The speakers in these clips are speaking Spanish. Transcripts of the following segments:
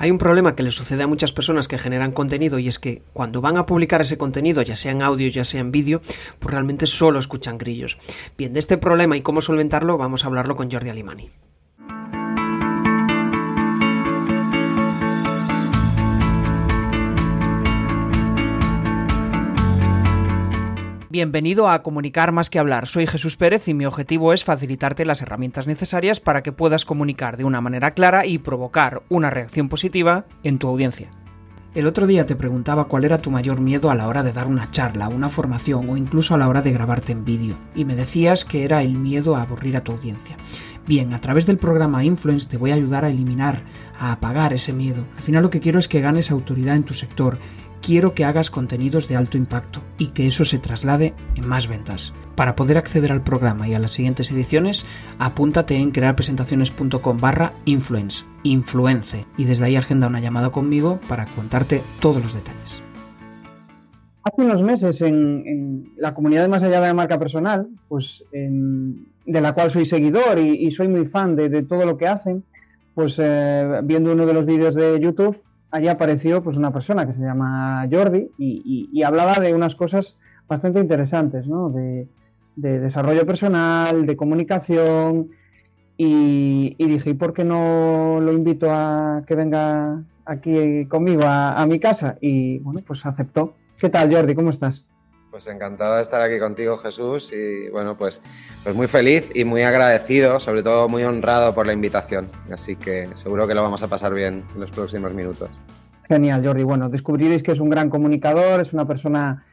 Hay un problema que le sucede a muchas personas que generan contenido y es que cuando van a publicar ese contenido, ya sea en audio, ya sea en vídeo, pues realmente solo escuchan grillos. Bien, de este problema y cómo solventarlo vamos a hablarlo con Jordi Alimani. Bienvenido a Comunicar más que hablar. Soy Jesús Pérez y mi objetivo es facilitarte las herramientas necesarias para que puedas comunicar de una manera clara y provocar una reacción positiva en tu audiencia. El otro día te preguntaba cuál era tu mayor miedo a la hora de dar una charla, una formación o incluso a la hora de grabarte en vídeo, y me decías que era el miedo a aburrir a tu audiencia. Bien, a través del programa Influence te voy a ayudar a eliminar, a apagar ese miedo. Al final lo que quiero es que ganes autoridad en tu sector, quiero que hagas contenidos de alto impacto y que eso se traslade en más ventas. Para poder acceder al programa y a las siguientes ediciones, apúntate en crearpresentaciones.com barra influence, influence, y desde ahí agenda una llamada conmigo para contarte todos los detalles. Hace unos meses en, la comunidad Más Allá de la Marca Personal, pues de la cual soy seguidor y, soy muy fan de, todo lo que hacen, pues eh, viendo uno de los vídeos de YouTube, allí apareció pues una persona que se llama Jordi y, hablaba de unas cosas bastante interesantes, ¿no? De, desarrollo personal, de comunicación y, dije, ¿y por qué no lo invito a que venga aquí conmigo a, a mi casa? Y bueno, pues aceptó. ¿Qué tal Jordi? ¿Cómo estás? Pues encantado de estar aquí contigo, Jesús, y bueno, pues, pues muy feliz y muy agradecido, sobre todo muy honrado por la invitación. Así que seguro que lo vamos a pasar bien en los próximos minutos. Genial, Jordi. Bueno, descubriréis que es un gran comunicador, es una persona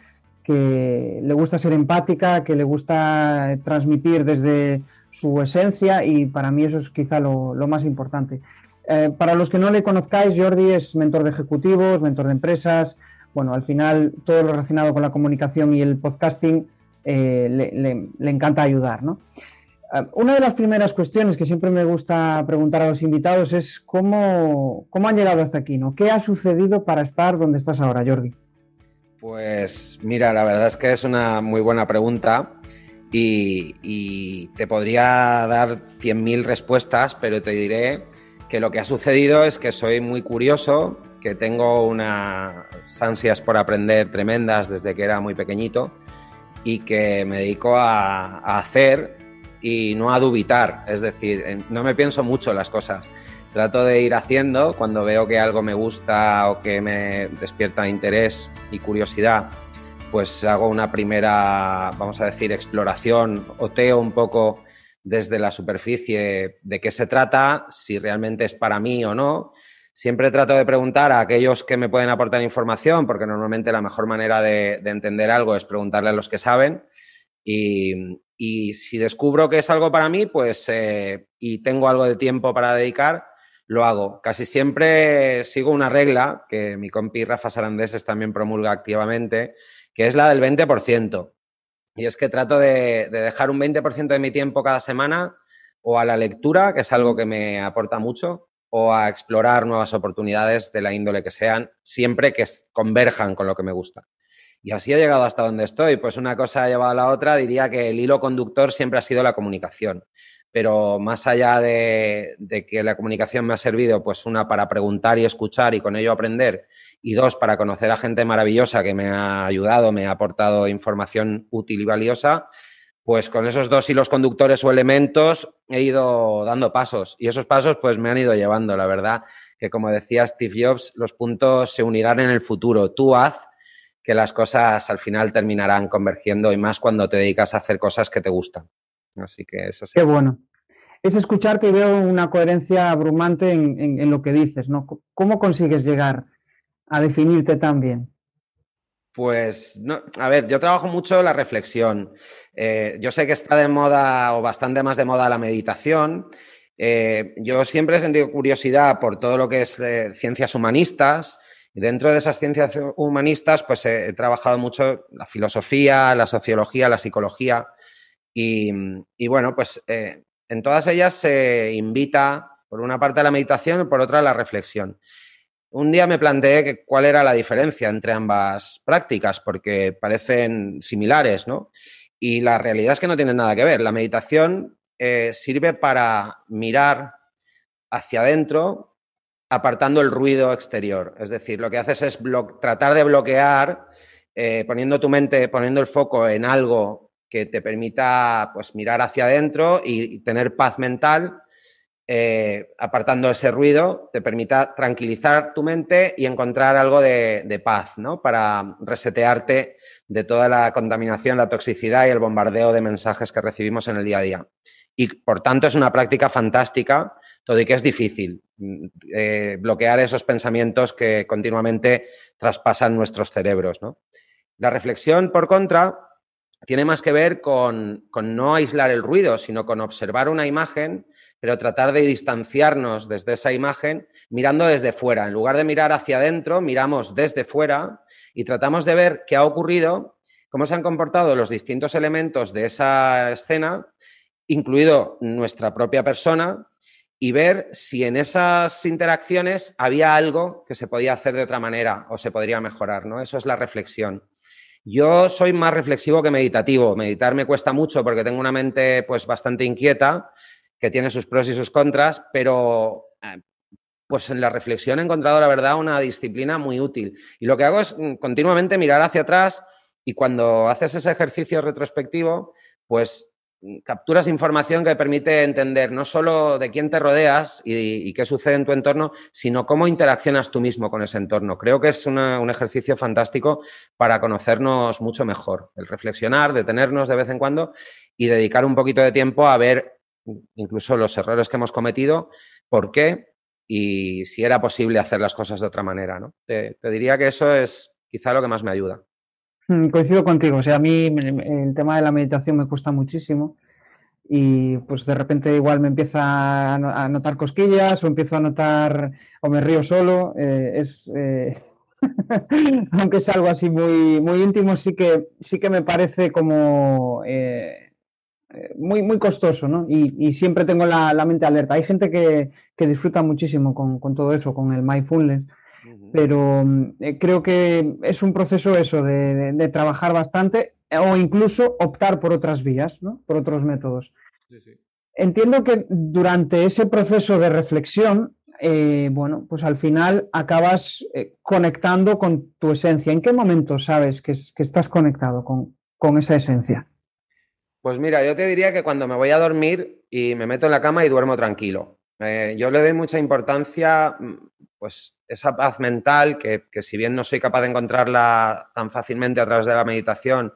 que le gusta ser empática, que le gusta transmitir desde su esencia y para mí eso es quizá lo, más importante. Eh, para los que no le conozcáis, Jordi es mentor de ejecutivos, mentor de empresas, bueno, al final todo lo relacionado con la comunicación y el podcasting eh, le, encanta ayudar, ¿no? Ah, una de las primeras cuestiones que siempre me gusta preguntar a los invitados es cómo, cómo han llegado hasta aquí, ¿no? ¿Qué ha sucedido para estar donde estás ahora, Jordi? Pues mira, la verdad es que es una muy buena pregunta y, y te podría dar 100.000 respuestas, pero te diré que lo que ha sucedido es que soy muy curioso, que tengo unas ansias por aprender tremendas desde que era muy pequeñito y que me dedico a, hacer y no a dubitar, es decir, no me pienso mucho las cosas. Trato de ir haciendo cuando veo que algo me gusta o que me despierta interés y curiosidad, pues hago una primera, vamos a decir, exploración, oteo un poco desde la superficie de qué se trata, si realmente es para mí o no, Siempre trato de preguntar a aquellos que me pueden aportar información, porque normalmente la mejor manera de, entender algo es preguntarle a los que saben. Y, si descubro que es algo para mí, pues eh, y tengo algo de tiempo para dedicar, lo hago. Casi siempre sigo una regla que mi compi Rafa Sarandeses también promulga activamente, que es la del 20%. Y es que trato de, de dejar un 20% de mi tiempo cada semana o a la lectura, que es algo que me aporta mucho, o a explorar nuevas oportunidades de la índole que sean, siempre que converjan con lo que me gusta. Y así he llegado hasta donde estoy. Pues una cosa ha llevado a la otra, diría que el hilo conductor siempre ha sido la comunicación. Pero más allá de, que la comunicación me ha servido, pues una para preguntar y escuchar y con ello aprender, y dos para conocer a gente maravillosa que me ha ayudado, me ha aportado información útil y valiosa, pues con esos dos hilos conductores o elementos he ido dando pasos y esos pasos pues me han ido llevando, la verdad, que como decía Steve Jobs, los puntos se unirán en el futuro. Tú haz que las cosas al final terminarán convergiendo y más cuando te dedicas a hacer cosas que te gustan. Así que eso sí. Qué bueno. Es escucharte y veo una coherencia abrumante en, en lo que dices, ¿no? ¿Cómo consigues llegar a definirte tan bien? Pues, no, a ver, yo trabajo mucho la reflexión. Eh, yo sé que está de moda o bastante más de moda la meditación. Eh, yo siempre he sentido curiosidad por todo lo que es eh, ciencias humanistas. Y dentro de esas ciencias humanistas, pues he, trabajado mucho la filosofía, la sociología, la psicología. Y, y bueno, pues en todas ellas se invita, por una parte, a la meditación y por otra, a la reflexión. Un día me planteé cuál era la diferencia entre ambas prácticas, porque parecen similares, ¿no? Y la realidad es que no tienen nada que ver. La meditación eh, sirve para mirar hacia adentro apartando el ruido exterior. Es decir, lo que haces es tratar de bloquear, eh, poniendo tu mente, poniendo el foco en algo que te permita pues, mirar hacia adentro y, tener paz mental, eh, apartando ese ruido, te permita tranquilizar tu mente y encontrar algo de, paz, ¿no? Para resetearte de toda la contaminación, la toxicidad y el bombardeo de mensajes que recibimos en el día a día y por tanto es una práctica fantástica, todo y que es difícil mm, eh, bloquear esos pensamientos que continuamente traspasan nuestros cerebros. La reflexión, por contra, tiene más que ver con, no aislar el ruido, sino con observar una imagen, pero tratar de distanciarnos desde esa imagen mirando desde fuera. En lugar de mirar hacia adentro, miramos desde fuera y tratamos de ver qué ha ocurrido, cómo se han comportado los distintos elementos de esa escena incluido nuestra propia persona, y ver si en esas interacciones había algo que se podía hacer de otra manera o se podría mejorar, ¿no? Eso es la reflexión. Yo soy más reflexivo que meditativo. Meditar me cuesta mucho porque tengo una mente pues bastante inquieta, que tiene sus pros y sus contras, pero eh, pues en la reflexión he encontrado, la verdad, una disciplina muy útil. Y lo que hago es mm, continuamente mirar hacia atrás y cuando haces ese ejercicio retrospectivo, pues capturas información que permite entender no solo de quién te rodeas y, qué sucede en tu entorno, sino cómo interaccionas tú mismo con ese entorno. Creo que es un ejercicio fantástico para conocernos mucho mejor, el reflexionar, detenernos de vez en cuando y dedicar un poquito de tiempo a ver incluso los errores que hemos cometido, por qué y si era posible hacer las cosas de otra manera. ¿no? te diría que eso es quizá lo que más me ayuda. Mm, coincido contigo, o sea, a mí el tema de la meditación me cuesta muchísimo y pues de repente igual me empieza a notar cosquillas o empiezo a notar o me río solo, eh, es eh, aunque es algo así muy, muy íntimo, sí que, sí que me parece como eh, muy, muy costoso, ¿no? Y, siempre tengo la, mente alerta. Hay gente que, disfruta muchísimo con, con, todo eso, con el mindfulness pero mm, eh, creo que es un proceso eso de, trabajar bastante o incluso optar por otras vías, ¿no? por otros métodos. Entiendo que durante ese proceso de reflexión, eh, bueno, pues al final acabas eh, conectando con tu esencia. ¿En qué momento sabes que, estás conectado con, esa esencia? Pues mira, yo te diría que cuando me voy a dormir y me meto en la cama y duermo tranquilo. yo le doy mucha importancia, mm, pues esa paz mental que, si bien no soy capaz de encontrarla tan fácilmente a través de la meditación,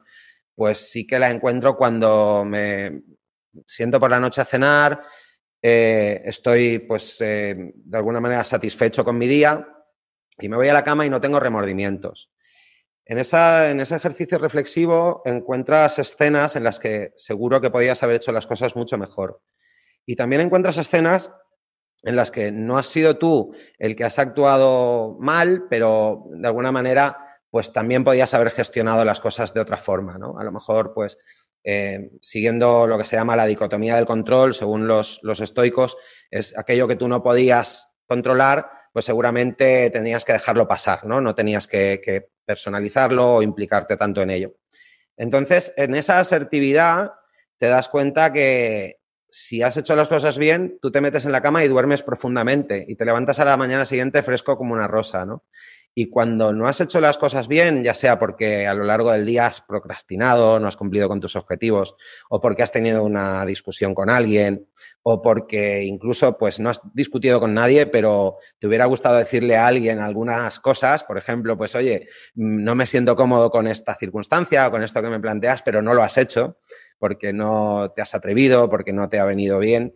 pues sí que la encuentro cuando me siento por la noche a cenar, eh, estoy pues eh, de alguna manera satisfecho con mi día y me voy a la cama y no tengo remordimientos. En, ese ejercicio reflexivo encuentras escenas en las que seguro que podías haber hecho las cosas mucho mejor. Y también encuentras escenas en las que no has sido tú el que has actuado mal, pero de alguna manera, pues también podías haber gestionado las cosas de otra forma, ¿no? A lo mejor, pues, eh, siguiendo lo que se llama la dicotomía del control, según los, estoicos, es aquello que tú no podías controlar, pues seguramente tenías que dejarlo pasar, ¿no? No tenías que personalizarlo o implicarte tanto en ello. Entonces, en esa asertividad te das cuenta que, si has hecho las cosas bien, tú te metes en la cama y duermes profundamente y te levantas a la mañana siguiente fresco como una rosa, ¿no? Y cuando no has hecho las cosas bien, ya sea porque a lo largo del día has procrastinado, no has cumplido con tus objetivos, o porque has tenido una discusión con alguien, o porque incluso pues no has discutido con nadie, pero te hubiera gustado decirle a alguien algunas cosas, por ejemplo, pues oye, no me siento cómodo con esta circunstancia o con esto que me planteas, pero no lo has hecho porque no te has atrevido, porque no te ha venido bien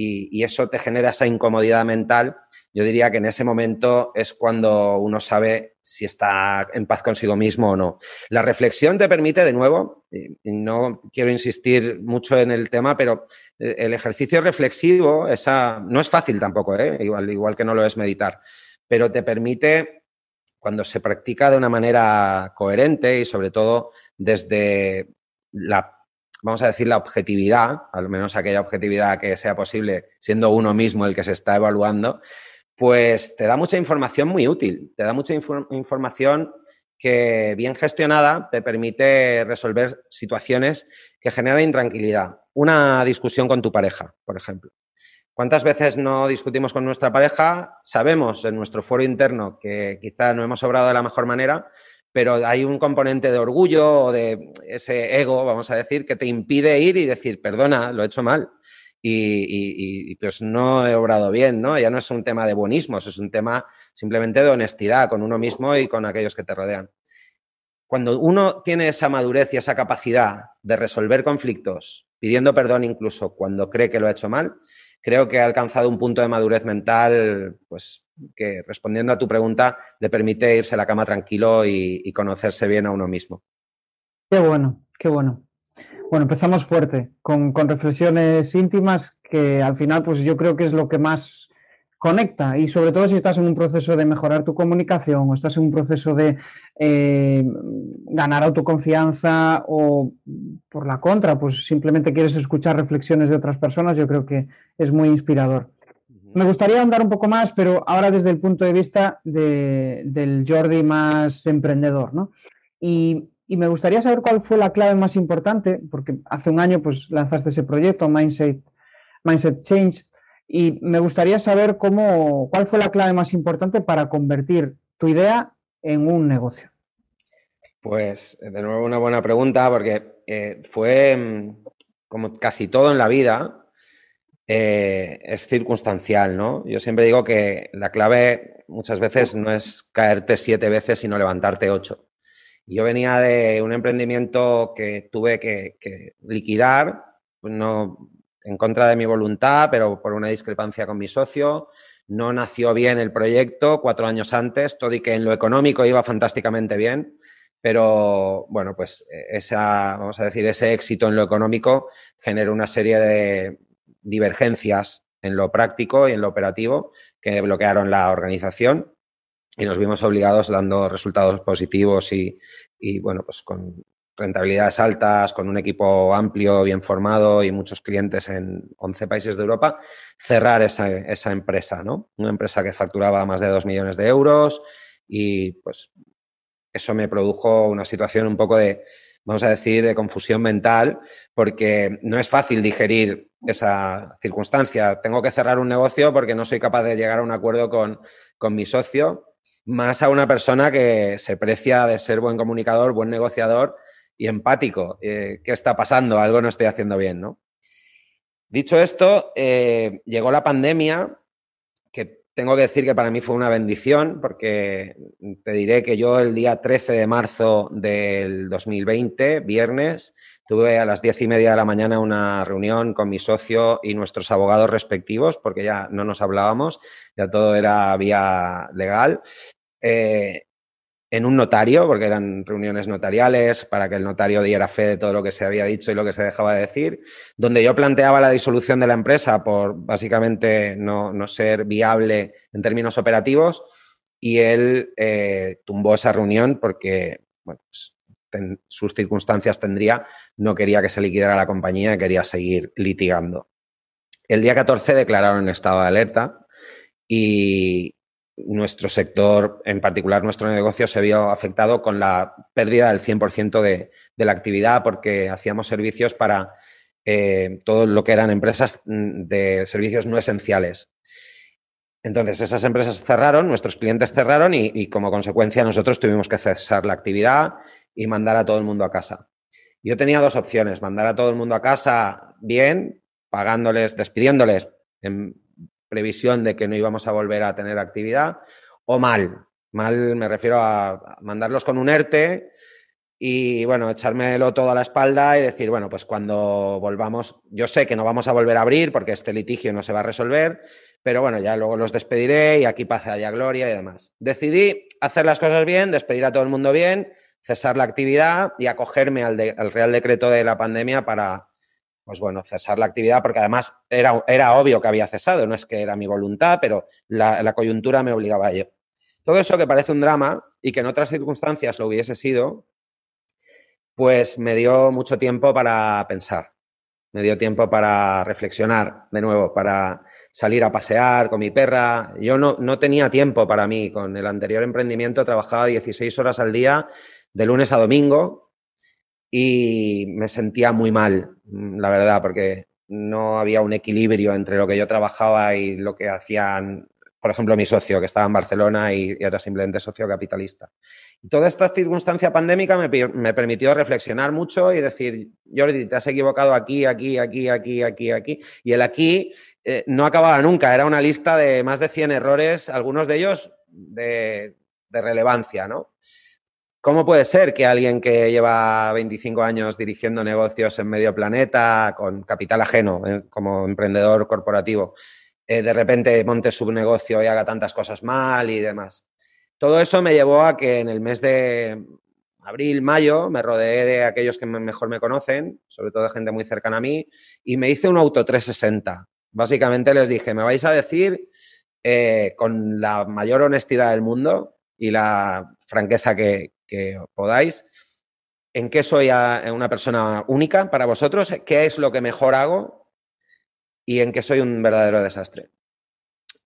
y, eso te genera esa incomodidad mental, yo diría que en ese momento es cuando uno sabe si está en paz consigo mismo o no. La reflexión te permite, de nuevo, y no quiero insistir mucho en el tema, pero eh, el ejercicio reflexivo esa, no es fácil tampoco, ¿eh? igual, igual que no lo es meditar, pero te permite, cuando se practica de una manera coherente y sobre todo desde la vamos a decir, la objetividad, al menos aquella objetividad que sea posible siendo uno mismo el que se está evaluando, pues te da mucha información muy útil, te da mucha información que bien gestionada te permite resolver situaciones que generan intranquilidad. Una discusión con tu pareja, por ejemplo. ¿Cuántas veces no discutimos con nuestra pareja? Sabemos en nuestro foro interno que quizá no hemos obrado de la mejor manera, pero hay un componente de orgullo o de ese ego, vamos a decir, que te impide ir y decir, perdona, lo he hecho mal. Y, pues no he obrado bien, ¿no? Ya no es un tema de buenismo, es un tema simplemente de honestidad con uno mismo y con aquellos que te rodean. Cuando uno tiene esa madurez y esa capacidad de resolver conflictos, pidiendo perdón incluso cuando cree que lo ha hecho mal, creo que ha alcanzado un punto de madurez mental, pues que respondiendo a tu pregunta, le permite irse a la cama tranquilo y, conocerse bien a uno mismo. Qué bueno, qué bueno. Bueno, empezamos fuerte, con, con, reflexiones íntimas que al final, pues yo creo que es lo que más conecta y sobre todo si estás en un proceso de mejorar tu comunicación o estás en un proceso de eh, ganar autoconfianza o por la contra, pues simplemente quieres escuchar reflexiones de otras personas, yo creo que es muy inspirador. Me gustaría andar un poco más, pero ahora desde el punto de vista del Jordi más emprendedor, ¿no? Y, y, me gustaría saber cuál fue la clave más importante, porque hace un año pues lanzaste ese proyecto, Mindset, Mindset Change, y me gustaría saber cómo, cuál fue la clave más importante para convertir tu idea en un negocio. Pues de nuevo una buena pregunta porque eh, fue mm, como casi todo en la vida, eh, es circunstancial, ¿no? Yo siempre digo que la clave muchas veces no es caerte siete veces, sino levantarte ocho. Yo venía de un emprendimiento que tuve que, que liquidar, no, en contra de mi voluntad, pero por una discrepancia con mi socio. No nació bien el proyecto cuatro años antes, todo y que en lo económico iba fantásticamente bien, pero bueno, pues esa, vamos a decir, ese éxito en lo económico generó una serie de divergencias en lo práctico y en lo operativo que bloquearon la organización y nos vimos obligados dando resultados positivos y, y bueno, pues con rentabilidades altas, con un equipo amplio, bien formado y muchos clientes en 11 países de Europa, cerrar esa, esa empresa, ¿no? Una empresa que facturaba más de 2 millones de euros y pues eso me produjo una situación un poco de, vamos a decir, de confusión mental, porque no es fácil digerir esa circunstancia. Tengo que cerrar un negocio porque no soy capaz de llegar a un acuerdo con, con mi socio, más a una persona que se precia de ser buen comunicador, buen negociador y empático. Eh, ¿Qué está pasando? Algo no estoy haciendo bien, ¿no? Dicho esto, eh, llegó la pandemia, que tengo que decir que para mí fue una bendición, porque te diré que yo el día 13 de marzo del 2020, viernes, tuve a las diez y media de la mañana una reunión con mi socio y nuestros abogados respectivos, porque ya no nos hablábamos, ya todo era vía legal. Eh, en un notario, porque eran reuniones notariales para que el notario diera fe de todo lo que se había dicho y lo que se dejaba de decir, donde yo planteaba la disolución de la empresa por básicamente no, ser viable en términos operativos y él eh, tumbó esa reunión porque bueno, pues, sus circunstancias tendría, no quería que se liquidara la compañía, quería seguir litigando. El día 14 declararon estado de alerta y, nuestro sector, en particular nuestro negocio, se vio afectado con la pérdida del 100% de, de la actividad porque hacíamos servicios para eh, todo lo que eran empresas mm, de servicios no esenciales. Entonces, esas empresas cerraron, nuestros clientes cerraron y, como consecuencia nosotros tuvimos que cesar la actividad y mandar a todo el mundo a casa. Yo tenía dos opciones, mandar a todo el mundo a casa bien, pagándoles, despidiéndoles previsión de que no íbamos a volver a tener actividad, o mal. Mal me refiero a mandarlos con un ERTE y, bueno, echármelo todo a la espalda y decir, bueno, pues cuando volvamos, yo sé que no vamos a volver a abrir porque este litigio no se va a resolver, pero bueno, ya luego los despediré y aquí pasa ya gloria y demás. Decidí hacer las cosas bien, despedir a todo el mundo bien, cesar la actividad y acogerme al, al Real Decreto de la pandemia para, pues bueno, cesar la actividad, porque además era, era obvio que había cesado, no es que era mi voluntad, pero la, coyuntura me obligaba a ello. Todo eso que parece un drama y que en otras circunstancias lo hubiese sido, pues me dio mucho tiempo para pensar, me dio tiempo para reflexionar de nuevo, para salir a pasear con mi perra. Yo no, no tenía tiempo para mí, con el anterior emprendimiento trabajaba 16 horas al día, de lunes a domingo, y me sentía muy mal, mm, la verdad, porque no había un equilibrio entre lo que yo trabajaba y lo que hacían, por ejemplo, mi socio, que estaba en Barcelona y, era simplemente socio capitalista. Toda esta circunstancia pandémica me, permitió reflexionar mucho y decir, Jordi, te has equivocado aquí, aquí, aquí, aquí, aquí, aquí. Y el aquí eh, no acababa nunca, era una lista de más de 100 errores, algunos de ellos de relevancia, ¿no? ¿Cómo puede ser que alguien que lleva 25 años dirigiendo negocios en medio planeta, con capital ajeno, eh, como emprendedor corporativo, eh, de repente monte su negocio y haga tantas cosas mal y demás? Todo eso me llevó a que en el mes de abril, mayo, me rodeé de aquellos que mejor me conocen, sobre todo de gente muy cercana a mí, y me hice un auto 360. Básicamente les dije, me vais a decir eh, con la mayor honestidad del mundo y la franqueza que, que podáis. ¿En qué soy una persona única para vosotros? ¿Qué es lo que mejor hago? Y en qué soy un verdadero desastre.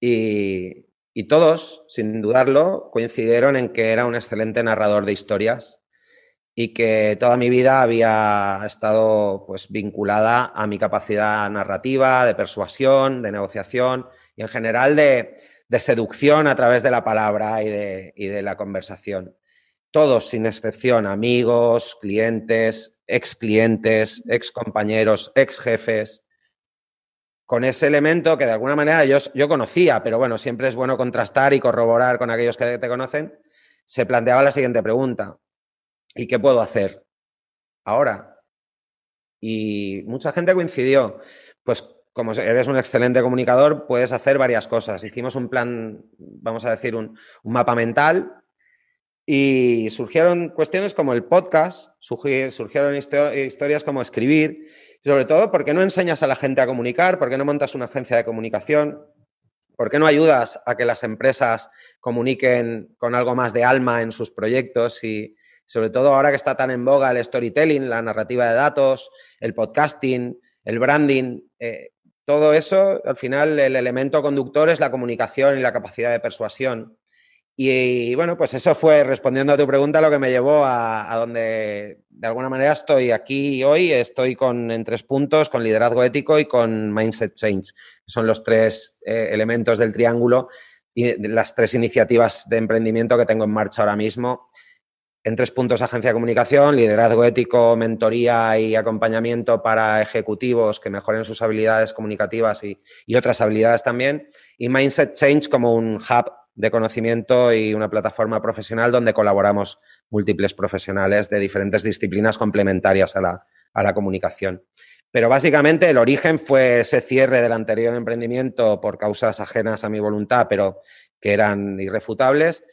Y, todos, sin dudarlo, coincidieron en que era un excelente narrador de historias y que toda mi vida había estado pues vinculada a mi capacidad narrativa, de persuasión, de negociación y en general de, seducción a través de la palabra y de la conversación todos sin excepción, amigos, clientes, ex clientes, ex compañeros, ex jefes, con ese elemento que de alguna manera yo, yo, conocía, pero bueno, siempre es bueno contrastar y corroborar con aquellos que te conocen, se planteaba la siguiente pregunta. ¿Y qué puedo hacer ahora? Y mucha gente coincidió. Pues como eres un excelente comunicador, puedes hacer varias cosas. Hicimos un plan, vamos a decir, un, un mapa mental y surgieron cuestiones como el podcast, surgieron historias como escribir, sobre todo, ¿por qué no enseñas a la gente a comunicar? ¿Por qué no montas una agencia de comunicación? ¿Por qué no ayudas a que las empresas comuniquen con algo más de alma en sus proyectos? Y sobre todo ahora que está tan en boga el storytelling, la narrativa de datos, el podcasting, el branding, eh, todo eso, al final el elemento conductor es la comunicación y la capacidad de persuasión. Y, bueno, pues eso fue, respondiendo a tu pregunta, lo que me llevó a, donde de alguna manera estoy aquí hoy. Estoy con, en tres puntos, con liderazgo ético y con mindset change. Son los tres eh, elementos del triángulo y las tres iniciativas de emprendimiento que tengo en marcha ahora mismo. En tres puntos, agencia de comunicación, liderazgo ético, mentoría y acompañamiento para ejecutivos que mejoren sus habilidades comunicativas y, y otras habilidades también. Y Mindset Change como un hub de conocimiento y una plataforma profesional donde colaboramos múltiples profesionales de diferentes disciplinas complementarias a la, a la comunicación. Pero básicamente el origen fue ese cierre del anterior emprendimiento por causas ajenas a mi voluntad, pero que eran irrefutables.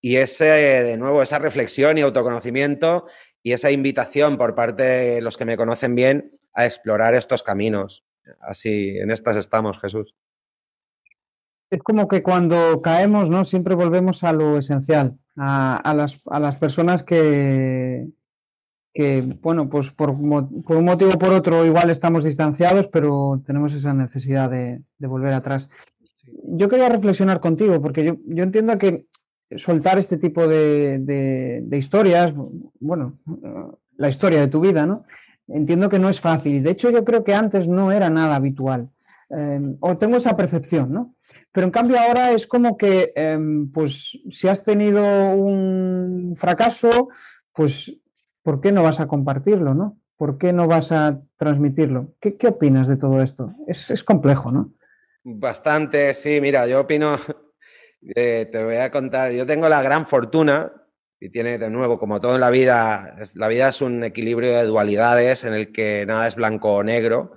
Y ese, de nuevo, esa reflexión y autoconocimiento y esa invitación por parte de los que me conocen bien a explorar estos caminos. Así, en estas estamos, Jesús es como que cuando caemos, ¿no? Siempre volvemos a lo esencial, a, las, a las, personas que, que bueno, pues por, por, un motivo o por otro igual estamos distanciados, pero tenemos esa necesidad de, volver atrás. Yo quería reflexionar contigo, porque yo, yo entiendo que soltar este tipo de, de, historias, bueno, la historia de tu vida, ¿no? Entiendo que no es fácil. De hecho, yo creo que antes no era nada habitual. Eh, o tengo esa percepción, ¿no? Pero en cambio ahora es como que, em, pues si has tenido un fracaso, pues ¿por qué no vas a compartirlo, no? ¿Por qué no vas a transmitirlo? ¿Qué, opinas de todo esto? Es, complejo, ¿no? Bastante, sí, mira, yo opino, eh, te voy a contar, yo tengo la gran fortuna, y tiene de nuevo, como todo en la vida, la vida es un equilibrio de dualidades en el que nada es blanco o negro,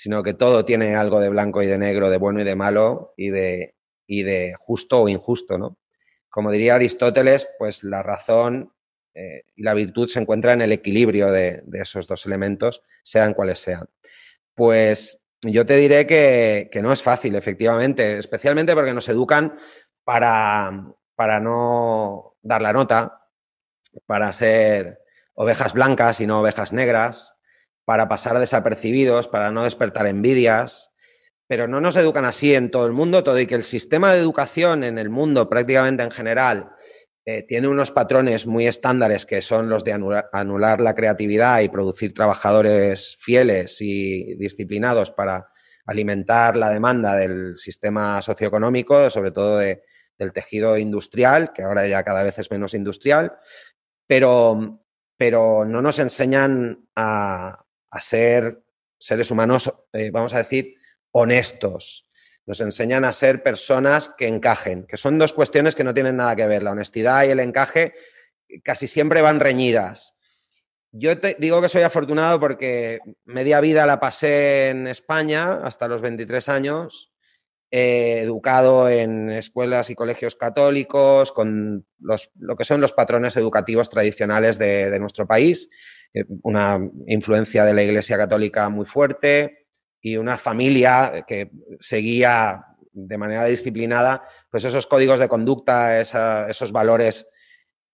sino que todo tiene algo de blanco y de negro, de bueno y de malo y de, y de justo o injusto, ¿no? Como diría Aristóteles, pues la razón eh, y la virtud se encuentran en el equilibrio de, esos dos elementos, sean cuales sean. Pues yo te diré que, no es fácil, efectivamente, especialmente porque nos educan para, para no dar la nota, para ser ovejas blancas y no ovejas negras, para pasar desapercibidos, para no despertar envidias, pero no nos educan así en todo el mundo, todo y que el sistema de educación en el mundo prácticamente en general eh, tiene unos patrones muy estándares que son los de anular, la creatividad y producir trabajadores fieles y disciplinados para alimentar la demanda del sistema socioeconómico, sobre todo del tejido industrial, que ahora ya cada vez es menos industrial, pero, pero no nos enseñan a, ser seres humanos, eh, vamos a decir, honestos, nos enseñan a ser personas que encajen, que son dos cuestiones que no tienen nada que ver. La honestidad y el encaje casi siempre van reñidas. Yo te digo que soy afortunado porque media vida la pasé en España hasta los 23 años, educado en escuelas y colegios católicos, con lo que son los patrones educativos tradicionales de nuestro país, eh, una influencia de la Iglesia Católica muy fuerte, y una familia que seguía de manera disciplinada pues esos códigos de conducta, esos valores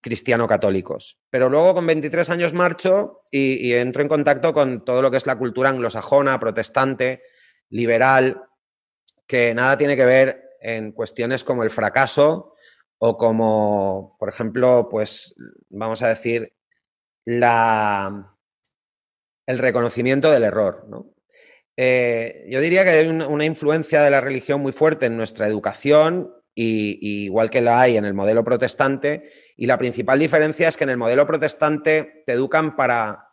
cristiano-católicos. Pero luego con 23 años marcho y, entro en contacto con todo lo que es la cultura anglosajona, protestante, liberal, que nada tiene que ver en cuestiones como el fracaso o como, por ejemplo, pues vamos a decir, la, el reconocimiento del error. ¿no? Eh, yo diría que hay una, influencia de la religión muy fuerte en nuestra educación, y, igual que la hay en el modelo protestante, y la principal diferencia es que en el modelo protestante te educan para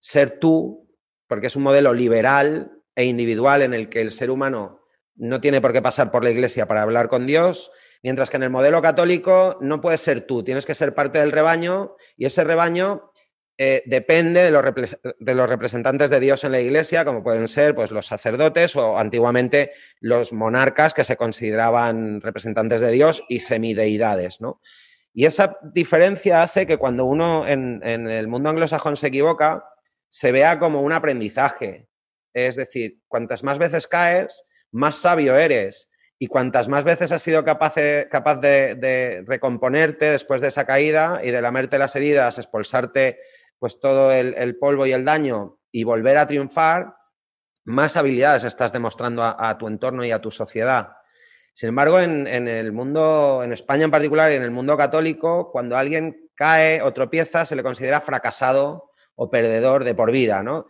ser tú, porque es un modelo liberal e individual en el que el ser humano no tiene por qué pasar por la iglesia para hablar con Dios, mientras que en el modelo católico no puedes ser tú, tienes que ser parte del rebaño y ese rebaño eh, depende de los, representantes de Dios en la iglesia, como pueden ser pues, los sacerdotes o antiguamente los monarcas que se consideraban representantes de Dios y semideidades. ¿no? Y esa diferencia hace que cuando uno en, el mundo anglosajón se equivoca, se vea como un aprendizaje. Es decir, cuantas más veces caes, más sabio eres. Y cuantas más veces has sido capaz de, de, recomponerte después de esa caída y de lamerte las heridas, expulsarte pues todo el, polvo y el daño y volver a triunfar, más habilidades estás demostrando a, tu entorno y a tu sociedad. Sin embargo, en, el mundo, en España en particular y en el mundo católico, cuando alguien cae o tropieza, se le considera fracasado o perdedor de por vida, ¿no?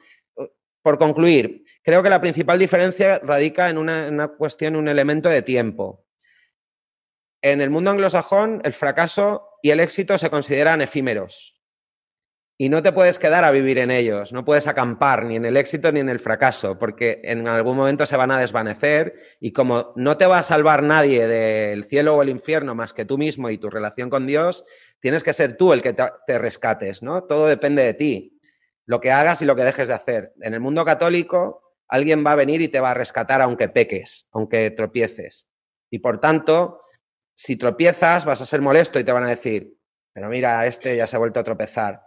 Por concluir, creo que la principal diferencia radica en una, en una cuestión, un elemento de tiempo. En el mundo anglosajón, el fracaso y el éxito se consideran efímeros y no te puedes quedar a vivir en ellos, no puedes acampar ni en el éxito ni en el fracaso, porque en algún momento se van a desvanecer y como no te va a salvar nadie del cielo o el infierno más que tú mismo y tu relación con Dios, tienes que ser tú el que te, rescates, ¿no? Todo depende de ti, lo que hagas y lo que dejes de hacer. En el mundo católico, alguien va a venir y te va a rescatar aunque peques, aunque tropieces. Y por tanto, si tropiezas, vas a ser molesto y te van a decir, pero mira, este ya se ha vuelto a tropezar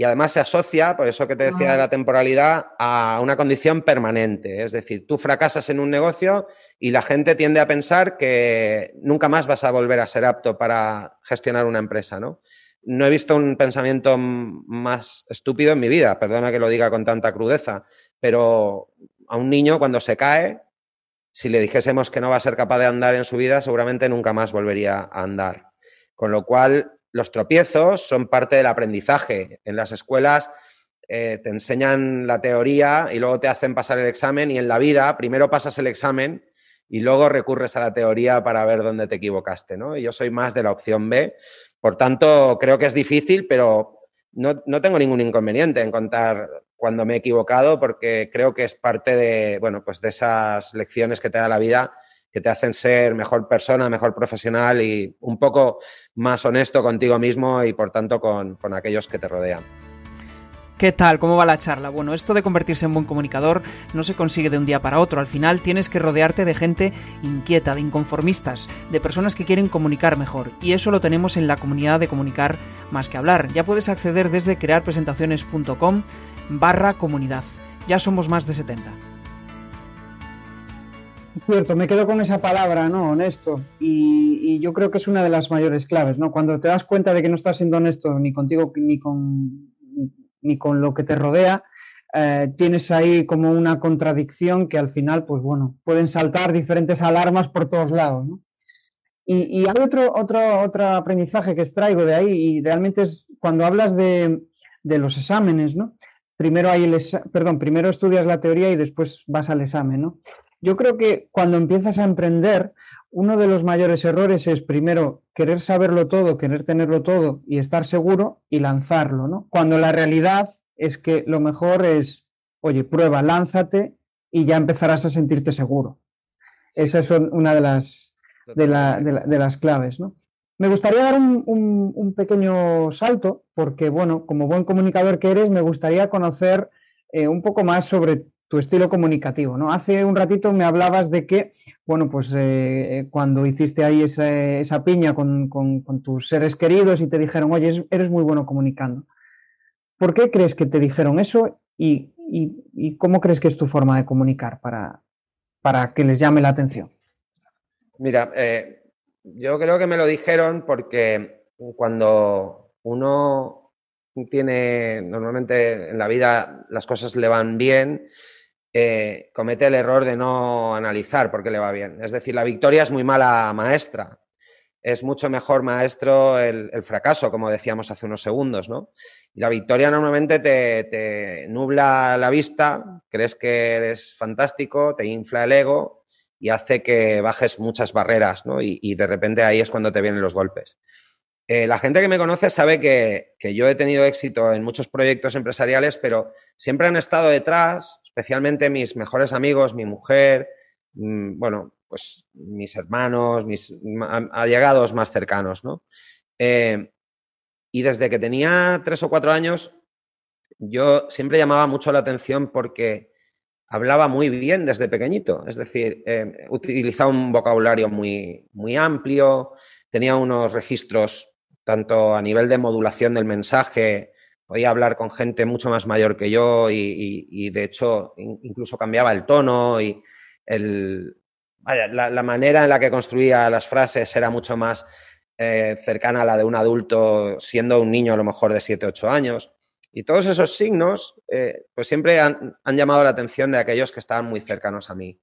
y además se asocia, por eso que te decía de la temporalidad, a una condición permanente. Es decir, tú fracasas en un negocio y la gente tiende a pensar que nunca más vas a volver a ser apto para gestionar una empresa, ¿no? No he visto un pensamiento más estúpido en mi vida, perdona que lo diga con tanta crudeza, pero a un niño cuando se cae, si le dijésemos que no va a ser capaz de andar en su vida, seguramente nunca más volvería a andar. Con lo cual, los tropiezos son parte del aprendizaje. En las escuelas eh, te enseñan la teoría y luego te hacen pasar el examen y en la vida primero pasas el examen y luego recurres a la teoría para ver dónde te equivocaste. ¿no? yo soy más de la opción B. Por tanto, creo que es difícil, pero no, no tengo ningún inconveniente en contar cuando me he equivocado porque creo que es parte de, bueno, pues de esas lecciones que te da la vida que te hacen ser mejor persona, mejor profesional y un poco más honesto contigo mismo y por tanto con, con aquellos que te rodean. ¿Qué tal? ¿Cómo va la charla? Bueno, esto de convertirse en buen comunicador no se consigue de un día para otro. Al final tienes que rodearte de gente inquieta, de inconformistas, de personas que quieren comunicar mejor. Y eso lo tenemos en la comunidad de comunicar más que hablar. Ya puedes acceder desde crearpresentaciones.com barra comunidad. Ya somos más de 70. Cierto, me quedo con esa palabra, ¿no? Honesto. Y, yo creo que es una de las mayores claves, ¿no? Cuando te das cuenta de que no estás siendo honesto ni contigo ni con, ni con lo que te rodea, eh, tienes ahí como una contradicción que al final, pues bueno, pueden saltar diferentes alarmas por todos lados, ¿no? Y, hay otro, otro, otro aprendizaje que extraigo de ahí, y realmente es cuando hablas de, de los exámenes, ¿no? Primero hay el perdón, primero estudias la teoría y después vas al examen, ¿no? Yo creo que cuando empiezas a emprender, uno de los mayores errores es primero querer saberlo todo, querer tenerlo todo y estar seguro y lanzarlo, ¿no? Cuando la realidad es que lo mejor es, oye, prueba, lánzate y ya empezarás a sentirte seguro. Esa es una de las, de, las claves, ¿no? Me gustaría dar un, pequeño salto, porque, bueno, como buen comunicador que eres, me gustaría conocer eh, un poco más sobre tu estilo comunicativo, ¿no? Hace un ratito me hablabas de que, bueno, pues eh, cuando hiciste ahí esa, piña con, tus seres queridos y te dijeron, oye, eres muy bueno comunicando. ¿Por qué crees que te dijeron eso y, cómo crees que es tu forma de comunicar para, para que les llame la atención? Mira, eh, yo creo que me lo dijeron porque cuando uno tiene, normalmente en la vida las cosas le van bien, eh, comete el error de no analizar por qué le va bien. Es decir, la victoria es muy mala maestra. Es mucho mejor maestro el, fracaso, como decíamos hace unos segundos, ¿no? Y la victoria normalmente te, nubla la vista, crees que eres fantástico, te infla el ego y hace que bajes muchas barreras, ¿no? y de repente ahí es cuando te vienen los golpes. Eh, la gente que me conoce sabe que, yo he tenido éxito en muchos proyectos empresariales, pero siempre han estado detrás, especialmente mis mejores amigos, mi mujer, mm, bueno, pues mis hermanos, mis allegados más cercanos, ¿no? Eh, y desde que tenía tres o cuatro años, yo siempre llamaba mucho la atención porque hablaba muy bien desde pequeñito, es decir, eh, utilizaba un vocabulario muy, muy amplio, tenía unos registros tanto a nivel de modulación del mensaje, podía hablar con gente mucho más mayor que yo y, de hecho incluso cambiaba el tono y la, manera en la que construía las frases era mucho más eh, cercana a la de un adulto siendo un niño a lo mejor de 7, 8 años. Y todos esos signos eh, pues siempre han, llamado la atención de aquellos que estaban muy cercanos a mí.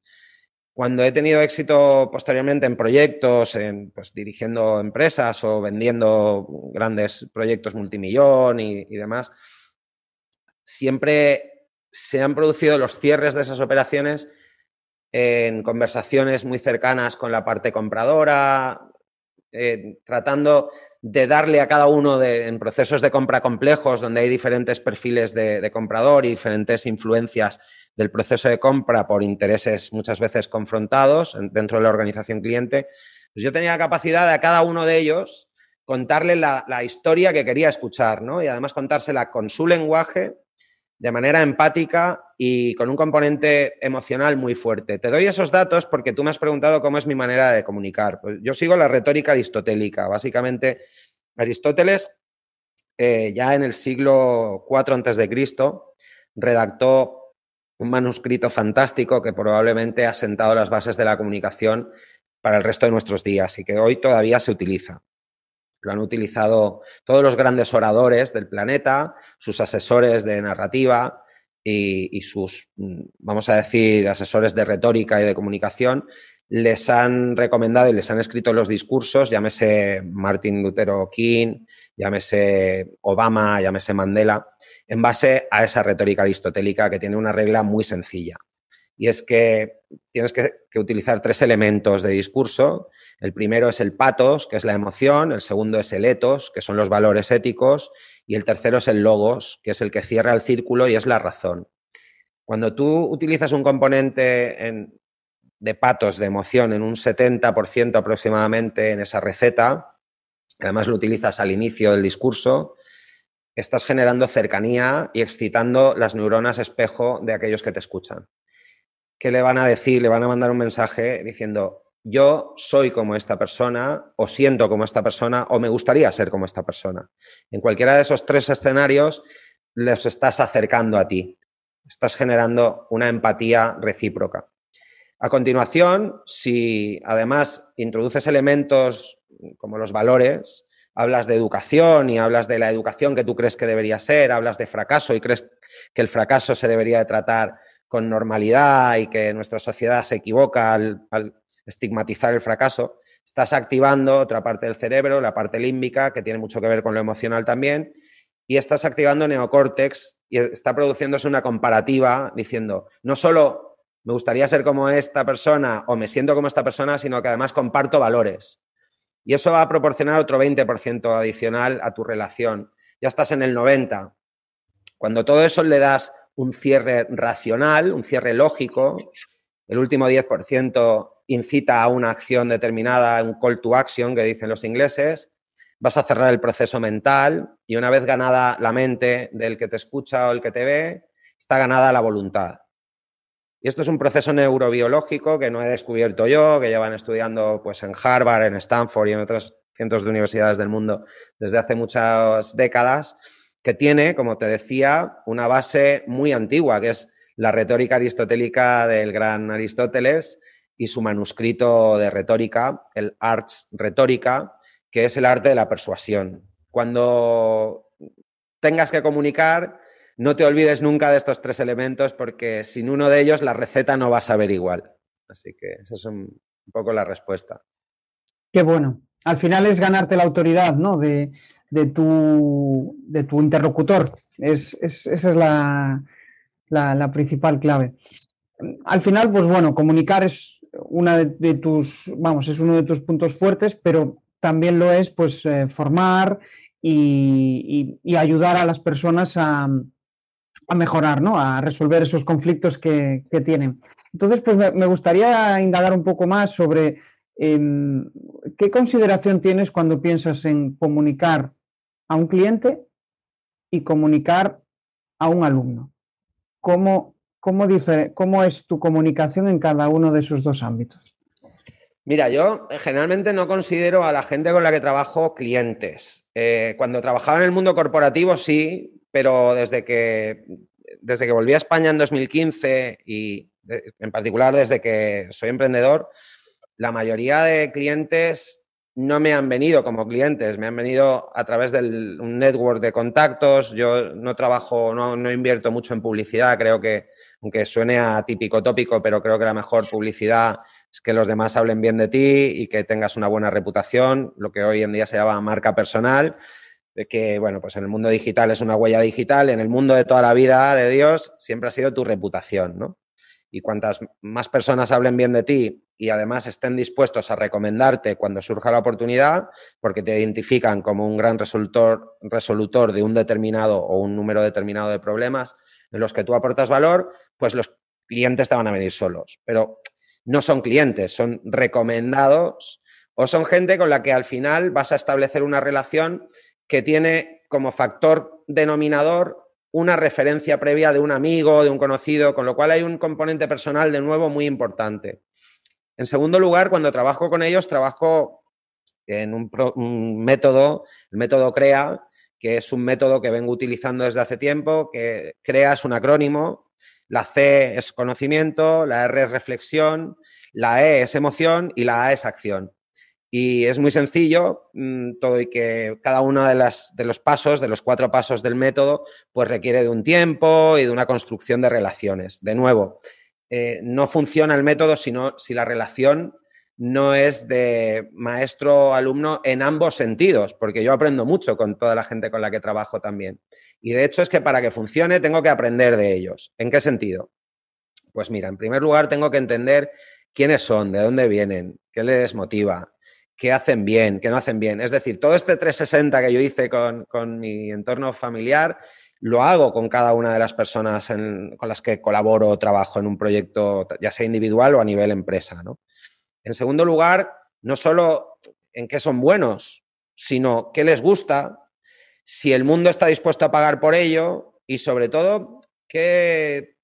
Cuando he tenido éxito posteriormente en proyectos, en, pues, dirigiendo empresas o vendiendo grandes proyectos multimillón y, demás, siempre se han producido los cierres de esas operaciones en conversaciones muy cercanas con la parte compradora, eh, tratando de darle a cada uno de, en procesos de compra complejos, donde hay diferentes perfiles de comprador y diferentes influencias del proceso de compra por intereses muchas veces confrontados dentro de la organización cliente, pues yo tenía la capacidad de a cada uno de ellos contarle la, historia que quería escuchar, ¿no? Y además contársela con su lenguaje, de manera empática y con un componente emocional muy fuerte. Te doy esos datos porque tú me has preguntado cómo es mi manera de comunicar. Pues yo sigo la retórica aristotélica. Básicamente, Aristóteles, eh, ya en el siglo IV Cristo, redactó un manuscrito fantástico que probablemente ha sentado las bases de la comunicación para el resto de nuestros días y que hoy todavía se utiliza. Lo han utilizado todos los grandes oradores del planeta, sus asesores de narrativa y, sus, mm, vamos a decir, asesores de retórica y de comunicación, les han recomendado y les han escrito los discursos, llámese Martin Luther King, llámese Obama, llámese Mandela, en base a esa retórica aristotélica que tiene una regla muy sencilla. Y es que tienes que, utilizar tres elementos de discurso. El primero es el patos, que es la emoción, el segundo es el etos, que son los valores éticos, y el tercero es el logos, que es el que cierra el círculo y es la razón. Cuando tú utilizas un componente de patos, de emoción, en un 70% aproximadamente en esa receta, además lo utilizas al inicio del discurso, estás generando cercanía y excitando las neuronas espejo de aquellos que te escuchan. ¿Qué le van a decir? Le van a mandar un mensaje diciendo, yo soy como esta persona, o siento como esta persona, o me gustaría ser como esta persona. En cualquiera de esos tres escenarios, les estás acercando a ti. Estás generando una empatía recíproca. A continuación, si además introduces elementos como los valores, hablas de educación y hablas de la educación que tú crees que debería ser, hablas de fracaso y crees que el fracaso se debería de tratar con normalidad y que nuestra sociedad se equivoca al, estigmatizar el fracaso, estás activando otra parte del cerebro, la parte límbica, que tiene mucho que ver con lo emocional también, y estás activando neocórtex y está produciéndose una comparativa diciendo, no solo me gustaría ser como esta persona o me siento como esta persona, sino que además comparto valores. Y eso va a proporcionar otro 20% adicional a tu relación. Ya estás en el 90%. Cuando todo eso le das un cierre racional, un cierre lógico, el último 10% incita a una acción determinada, un call to action que dicen los ingleses, vas a cerrar el proceso mental y una vez ganada la mente del que te escucha o el que te ve, está ganada la voluntad. Y esto es un proceso neurobiológico que no he descubierto yo, que llevan estudiando pues, en Harvard, en Stanford y en otros cientos de universidades del mundo desde hace muchas décadas, que tiene, como te decía, una base muy antigua, que es la retórica aristotélica del gran Aristóteles y su manuscrito de retórica, el Arts Retórica, que es el arte de la persuasión. Cuando tengas que comunicar, no te olvides nunca de estos tres elementos porque sin uno de ellos la receta no va a saber igual. Así que esa es un, poco la respuesta. Qué bueno. Al final es ganarte la autoridad ¿no? de, tu, de tu interlocutor. esa es la, la, principal clave. Al final, pues bueno, comunicar es una de, tus, vamos, es uno de tus puntos fuertes, pero también lo es, pues, eh, formar y, ayudar a las personas a, mejorar, ¿no? A resolver esos conflictos que, tienen. Entonces, pues me, gustaría indagar un poco más sobre em, qué consideración tienes cuando piensas en comunicar a un cliente y comunicar a un alumno cómo, cómo, es tu comunicación en cada uno de esos dos ámbitos. Mira, yo generalmente no considero a la gente con la que trabajo clientes. Eh, cuando trabajaba en el mundo corporativo sí, pero desde que, desde que volví a España en 2015 y en particular desde que soy emprendedor, la mayoría de clientes no me han venido como clientes, me han venido a través de un network de contactos. Yo no trabajo, no, no, invierto mucho en publicidad, creo que, aunque suene a típico tópico, pero creo que la mejor publicidad es que los demás hablen bien de ti y que tengas una buena reputación, lo que hoy en día se llama marca personal, de que, bueno, pues en el mundo digital es una huella digital, en el mundo de toda la vida de Dios siempre ha sido tu reputación, ¿no? Y cuantas más personas hablen bien de ti y además estén dispuestos a recomendarte cuando surja la oportunidad, porque te identifican como un gran resolutor, resolutor de un determinado o un número determinado de problemas en los que tú aportas valor, pues los clientes te van a venir solos. Pero no son clientes, son recomendados o son gente con la que al final vas a establecer una relación que tiene como factor denominador una referencia previa de un amigo, de un conocido, con lo cual hay un componente personal de nuevo muy importante. En segundo lugar, cuando trabajo con ellos, trabajo en un, método, el método CREA, que es un método que vengo utilizando desde hace tiempo, que CREA es un acrónimo, la C es conocimiento, la R es reflexión, la E es emoción y la A es acción. Y es muy sencillo mm, todo y que cada uno de, las, de los pasos, de los cuatro pasos del método, pues requiere de un tiempo y de una construcción de relaciones. De nuevo, eh, no funciona el método sino, si la relación no es de maestro-alumno en ambos sentidos, porque yo aprendo mucho con toda la gente con la que trabajo también. Y de hecho es que para que funcione tengo que aprender de ellos. ¿En qué sentido? Pues mira, en primer lugar tengo que entender quiénes son, de dónde vienen, qué les motiva, qué hacen bien, qué no hacen bien. Es decir, todo este 360 que yo hice con, mi entorno familiar, lo hago con cada una de las personas con las que colaboro o trabajo en un proyecto, ya sea individual o a nivel empresa. En segundo lugar, no solo en qué son buenos, sino qué les gusta, si el mundo está dispuesto a pagar por ello y sobre todo qué,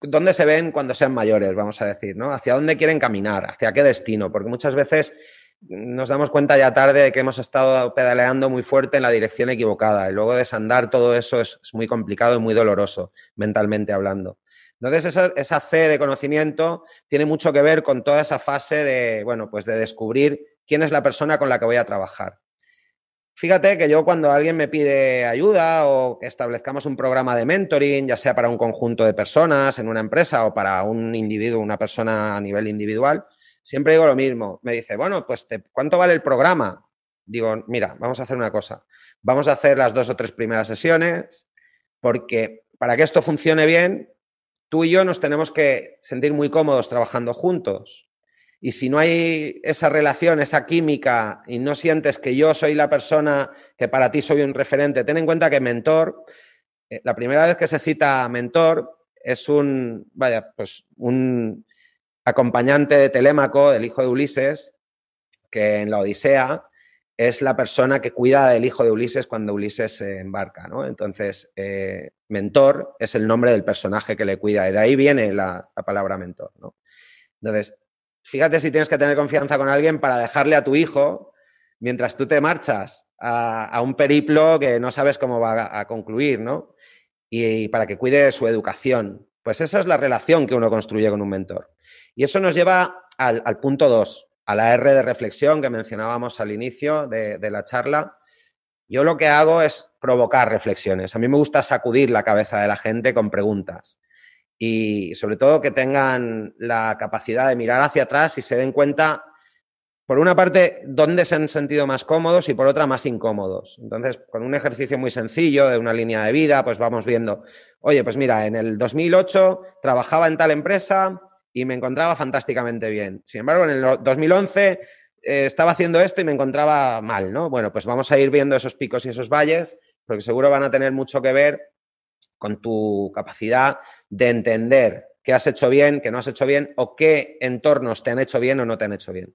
dónde se ven cuando sean mayores, vamos a decir, ¿no? Hacia dónde quieren caminar, hacia qué destino, porque muchas veces nos damos cuenta ya tarde de que hemos estado pedaleando muy fuerte en la dirección equivocada y luego desandar todo eso es, muy complicado y muy doloroso, mentalmente hablando. Entonces, esa, C de conocimiento tiene mucho que ver con toda esa fase de, bueno, pues de descubrir quién es la persona con la que voy a trabajar. Fíjate que yo cuando alguien me pide ayuda o que establezcamos un programa de mentoring, ya sea para un conjunto de personas en una empresa o para un individuo, una persona a nivel individual, siempre digo lo mismo. Me dice, bueno, pues ¿cuánto vale el programa? Digo, mira, vamos a hacer una cosa. Vamos a hacer las dos o tres primeras sesiones porque para que esto funcione bien, tú y yo nos tenemos que sentir muy cómodos trabajando juntos. Y si no hay esa relación, esa química, y no sientes que yo soy la persona que para ti soy un referente, ten en cuenta que mentor, eh, la primera vez que se cita mentor es un, vaya, pues un acompañante de Telémaco, el hijo de Ulises, que en la Odisea es la persona que cuida del hijo de Ulises cuando Ulises se embarca, ¿no? Entonces, eh, mentor es el nombre del personaje que le cuida y de ahí viene la, palabra mentor, ¿no? Entonces, fíjate si tienes que tener confianza con alguien para dejarle a tu hijo mientras tú te marchas a, un periplo que no sabes cómo va a, concluir, ¿no? Y, para que cuide de su educación. Pues esa es la relación que uno construye con un mentor. Y eso nos lleva al, punto dos, a la R de reflexión que mencionábamos al inicio de, la charla, yo lo que hago es provocar reflexiones. A mí me gusta sacudir la cabeza de la gente con preguntas y sobre todo que tengan la capacidad de mirar hacia atrás y se den cuenta, por una parte, dónde se han sentido más cómodos y por otra, más incómodos. Entonces, con un ejercicio muy sencillo de una línea de vida, pues vamos viendo, oye, pues mira, en el 2008 trabajaba en tal empresa, y me encontraba fantásticamente bien. Sin embargo, en el 2011 eh, estaba haciendo esto y me encontraba mal, ¿no? Bueno, pues vamos a ir viendo esos picos y esos valles, porque seguro van a tener mucho que ver con tu capacidad de entender qué has hecho bien, qué no has hecho bien o qué entornos te han hecho bien o no te han hecho bien.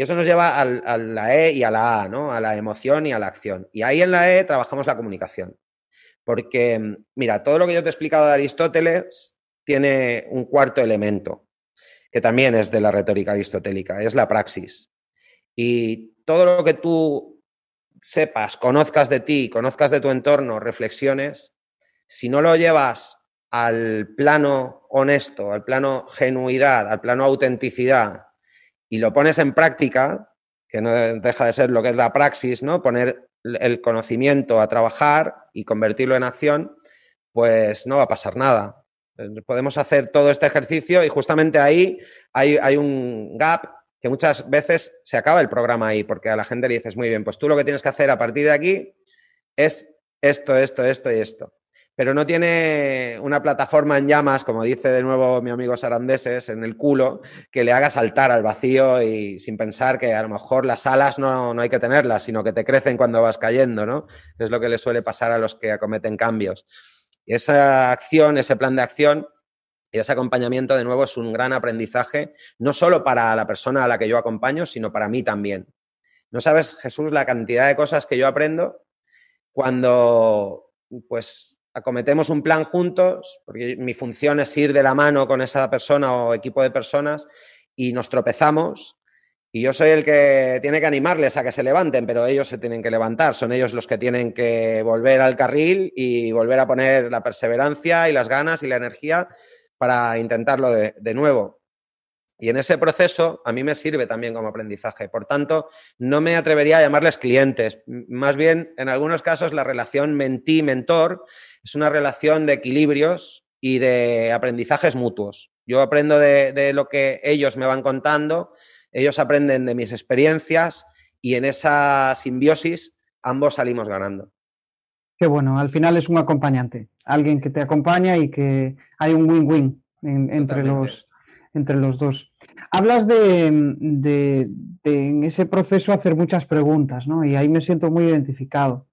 Y eso nos lleva a la E y a la A, ¿no? A la emoción y a la acción. Y ahí en la E trabajamos la comunicación. Porque, mira, todo lo que yo te he explicado de Aristóteles tiene un cuarto elemento, que también es de la retórica aristotélica, es la praxis. Y todo lo que tú sepas, conozcas de ti, conozcas de tu entorno, reflexiones, si no lo llevas al plano honesto, al plano genuidad, al plano autenticidad, y lo pones en práctica, que no deja de ser lo que es la praxis, ¿no? Poner el conocimiento a trabajar y convertirlo en acción, pues no va a pasar nada. Podemos hacer todo este ejercicio y justamente ahí hay, un gap que muchas veces se acaba el programa ahí, porque a la gente le dices, muy bien, pues tú lo que tienes que hacer a partir de aquí es esto, esto, esto y esto. Pero no tiene una plataforma en llamas, como dice de nuevo mi amigo Sarandeses, en el culo, que le haga saltar al vacío y sin pensar que a lo mejor las alas no, no hay que tenerlas, sino que te crecen cuando vas cayendo, ¿no? Es lo que le suele pasar a los que acometen cambios esa acción, ese plan de acción y ese acompañamiento, de nuevo, es un gran aprendizaje, no solo para la persona a la que yo acompaño, sino para mí también. No sabes, Jesús, la cantidad de cosas que yo aprendo cuando, pues, acometemos un plan juntos, porque mi función es ir de la mano con esa persona o equipo de personas y nos tropezamos y yo soy el que tiene que animarles a que se levanten, pero ellos se tienen que levantar. Son ellos los que tienen que volver al carril y volver a poner la perseverancia y las ganas y la energía para intentarlo de, nuevo. Y en ese proceso a mí me sirve también como aprendizaje. Por tanto, no me atrevería a llamarles clientes. Más bien, en algunos casos, la relación mentí-mentor es una relación de equilibrios y de aprendizajes mutuos. Yo aprendo de lo que ellos me van contando ellos aprenden de mis experiencias y en esa simbiosis ambos salimos ganando. Qué bueno, al final es un acompañante, alguien que te acompaña y que hay un win-win entre, los, entre los dos. Hablas de, en ese proceso hacer muchas preguntas, ¿no? Y ahí me siento muy identificado.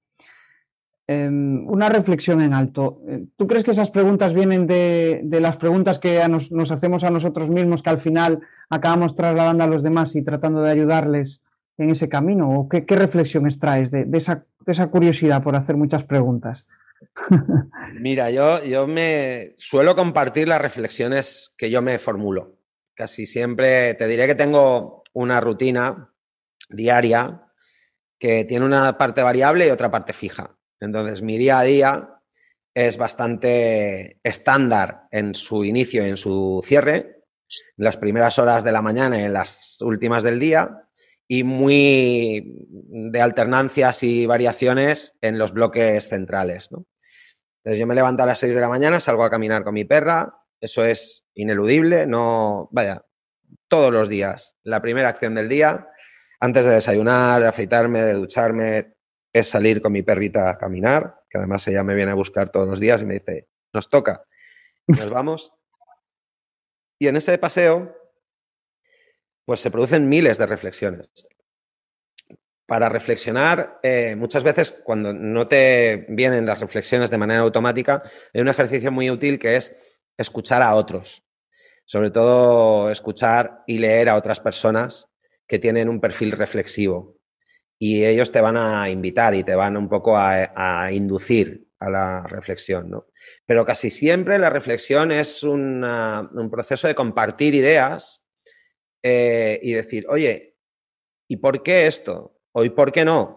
Em, una reflexión en alto. Eh, ¿Tú crees que esas preguntas vienen de, las preguntas que nos, hacemos a nosotros mismos, que al final acabamos trasladando a los demás y tratando de ayudarles en ese camino? ¿O qué, reflexión extraes de, esa, esa, curiosidad por hacer muchas preguntas? Mira, yo, yo me suelo compartir las reflexiones que yo me formulo. Casi siempre te diré que tengo una rutina diaria que tiene una parte variable y otra parte fija. Entonces, mi día a día es bastante estándar en su inicio y en su cierre, en las primeras horas de la mañana y en las últimas del día, y muy de alternancias y variaciones en los bloques centrales. Entonces, yo me levanto a las 6 de la mañana, salgo a caminar con mi perra, eso es ineludible, no, vaya, todos los días. La primera acción del día, antes de desayunar, de afeitarme, de ducharme, es salir con mi perrita a caminar, que además ella me viene a buscar todos los días y me dice, nos toca, nos vamos. Y en ese paseo, pues se producen miles de reflexiones. Para reflexionar, eh, muchas veces cuando no te vienen las reflexiones de manera automática, hay un ejercicio muy útil que es escuchar a otros. Sobre todo escuchar y leer a otras personas que tienen un perfil reflexivo. Y ellos te van a invitar y te van un poco a, inducir a la reflexión. ¿no? Pero casi siempre la reflexión es un proceso de compartir ideas eh, y decir, oye, ¿y por qué esto? ¿O y por qué no?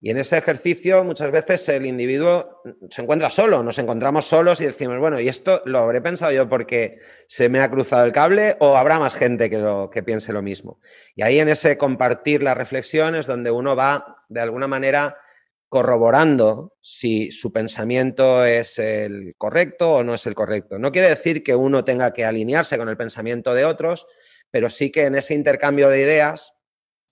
Y en ese ejercicio muchas veces el individuo se encuentra solo, nos encontramos solos y decimos, bueno, ¿y esto lo habré pensado yo porque se me ha cruzado el cable o habrá más gente que, lo, que piense lo mismo? Y ahí en ese compartir las reflexiones donde uno va de alguna manera corroborando si su pensamiento es el correcto o no es el correcto. No quiere decir que uno tenga que alinearse con el pensamiento de otros, pero sí que en ese intercambio de ideas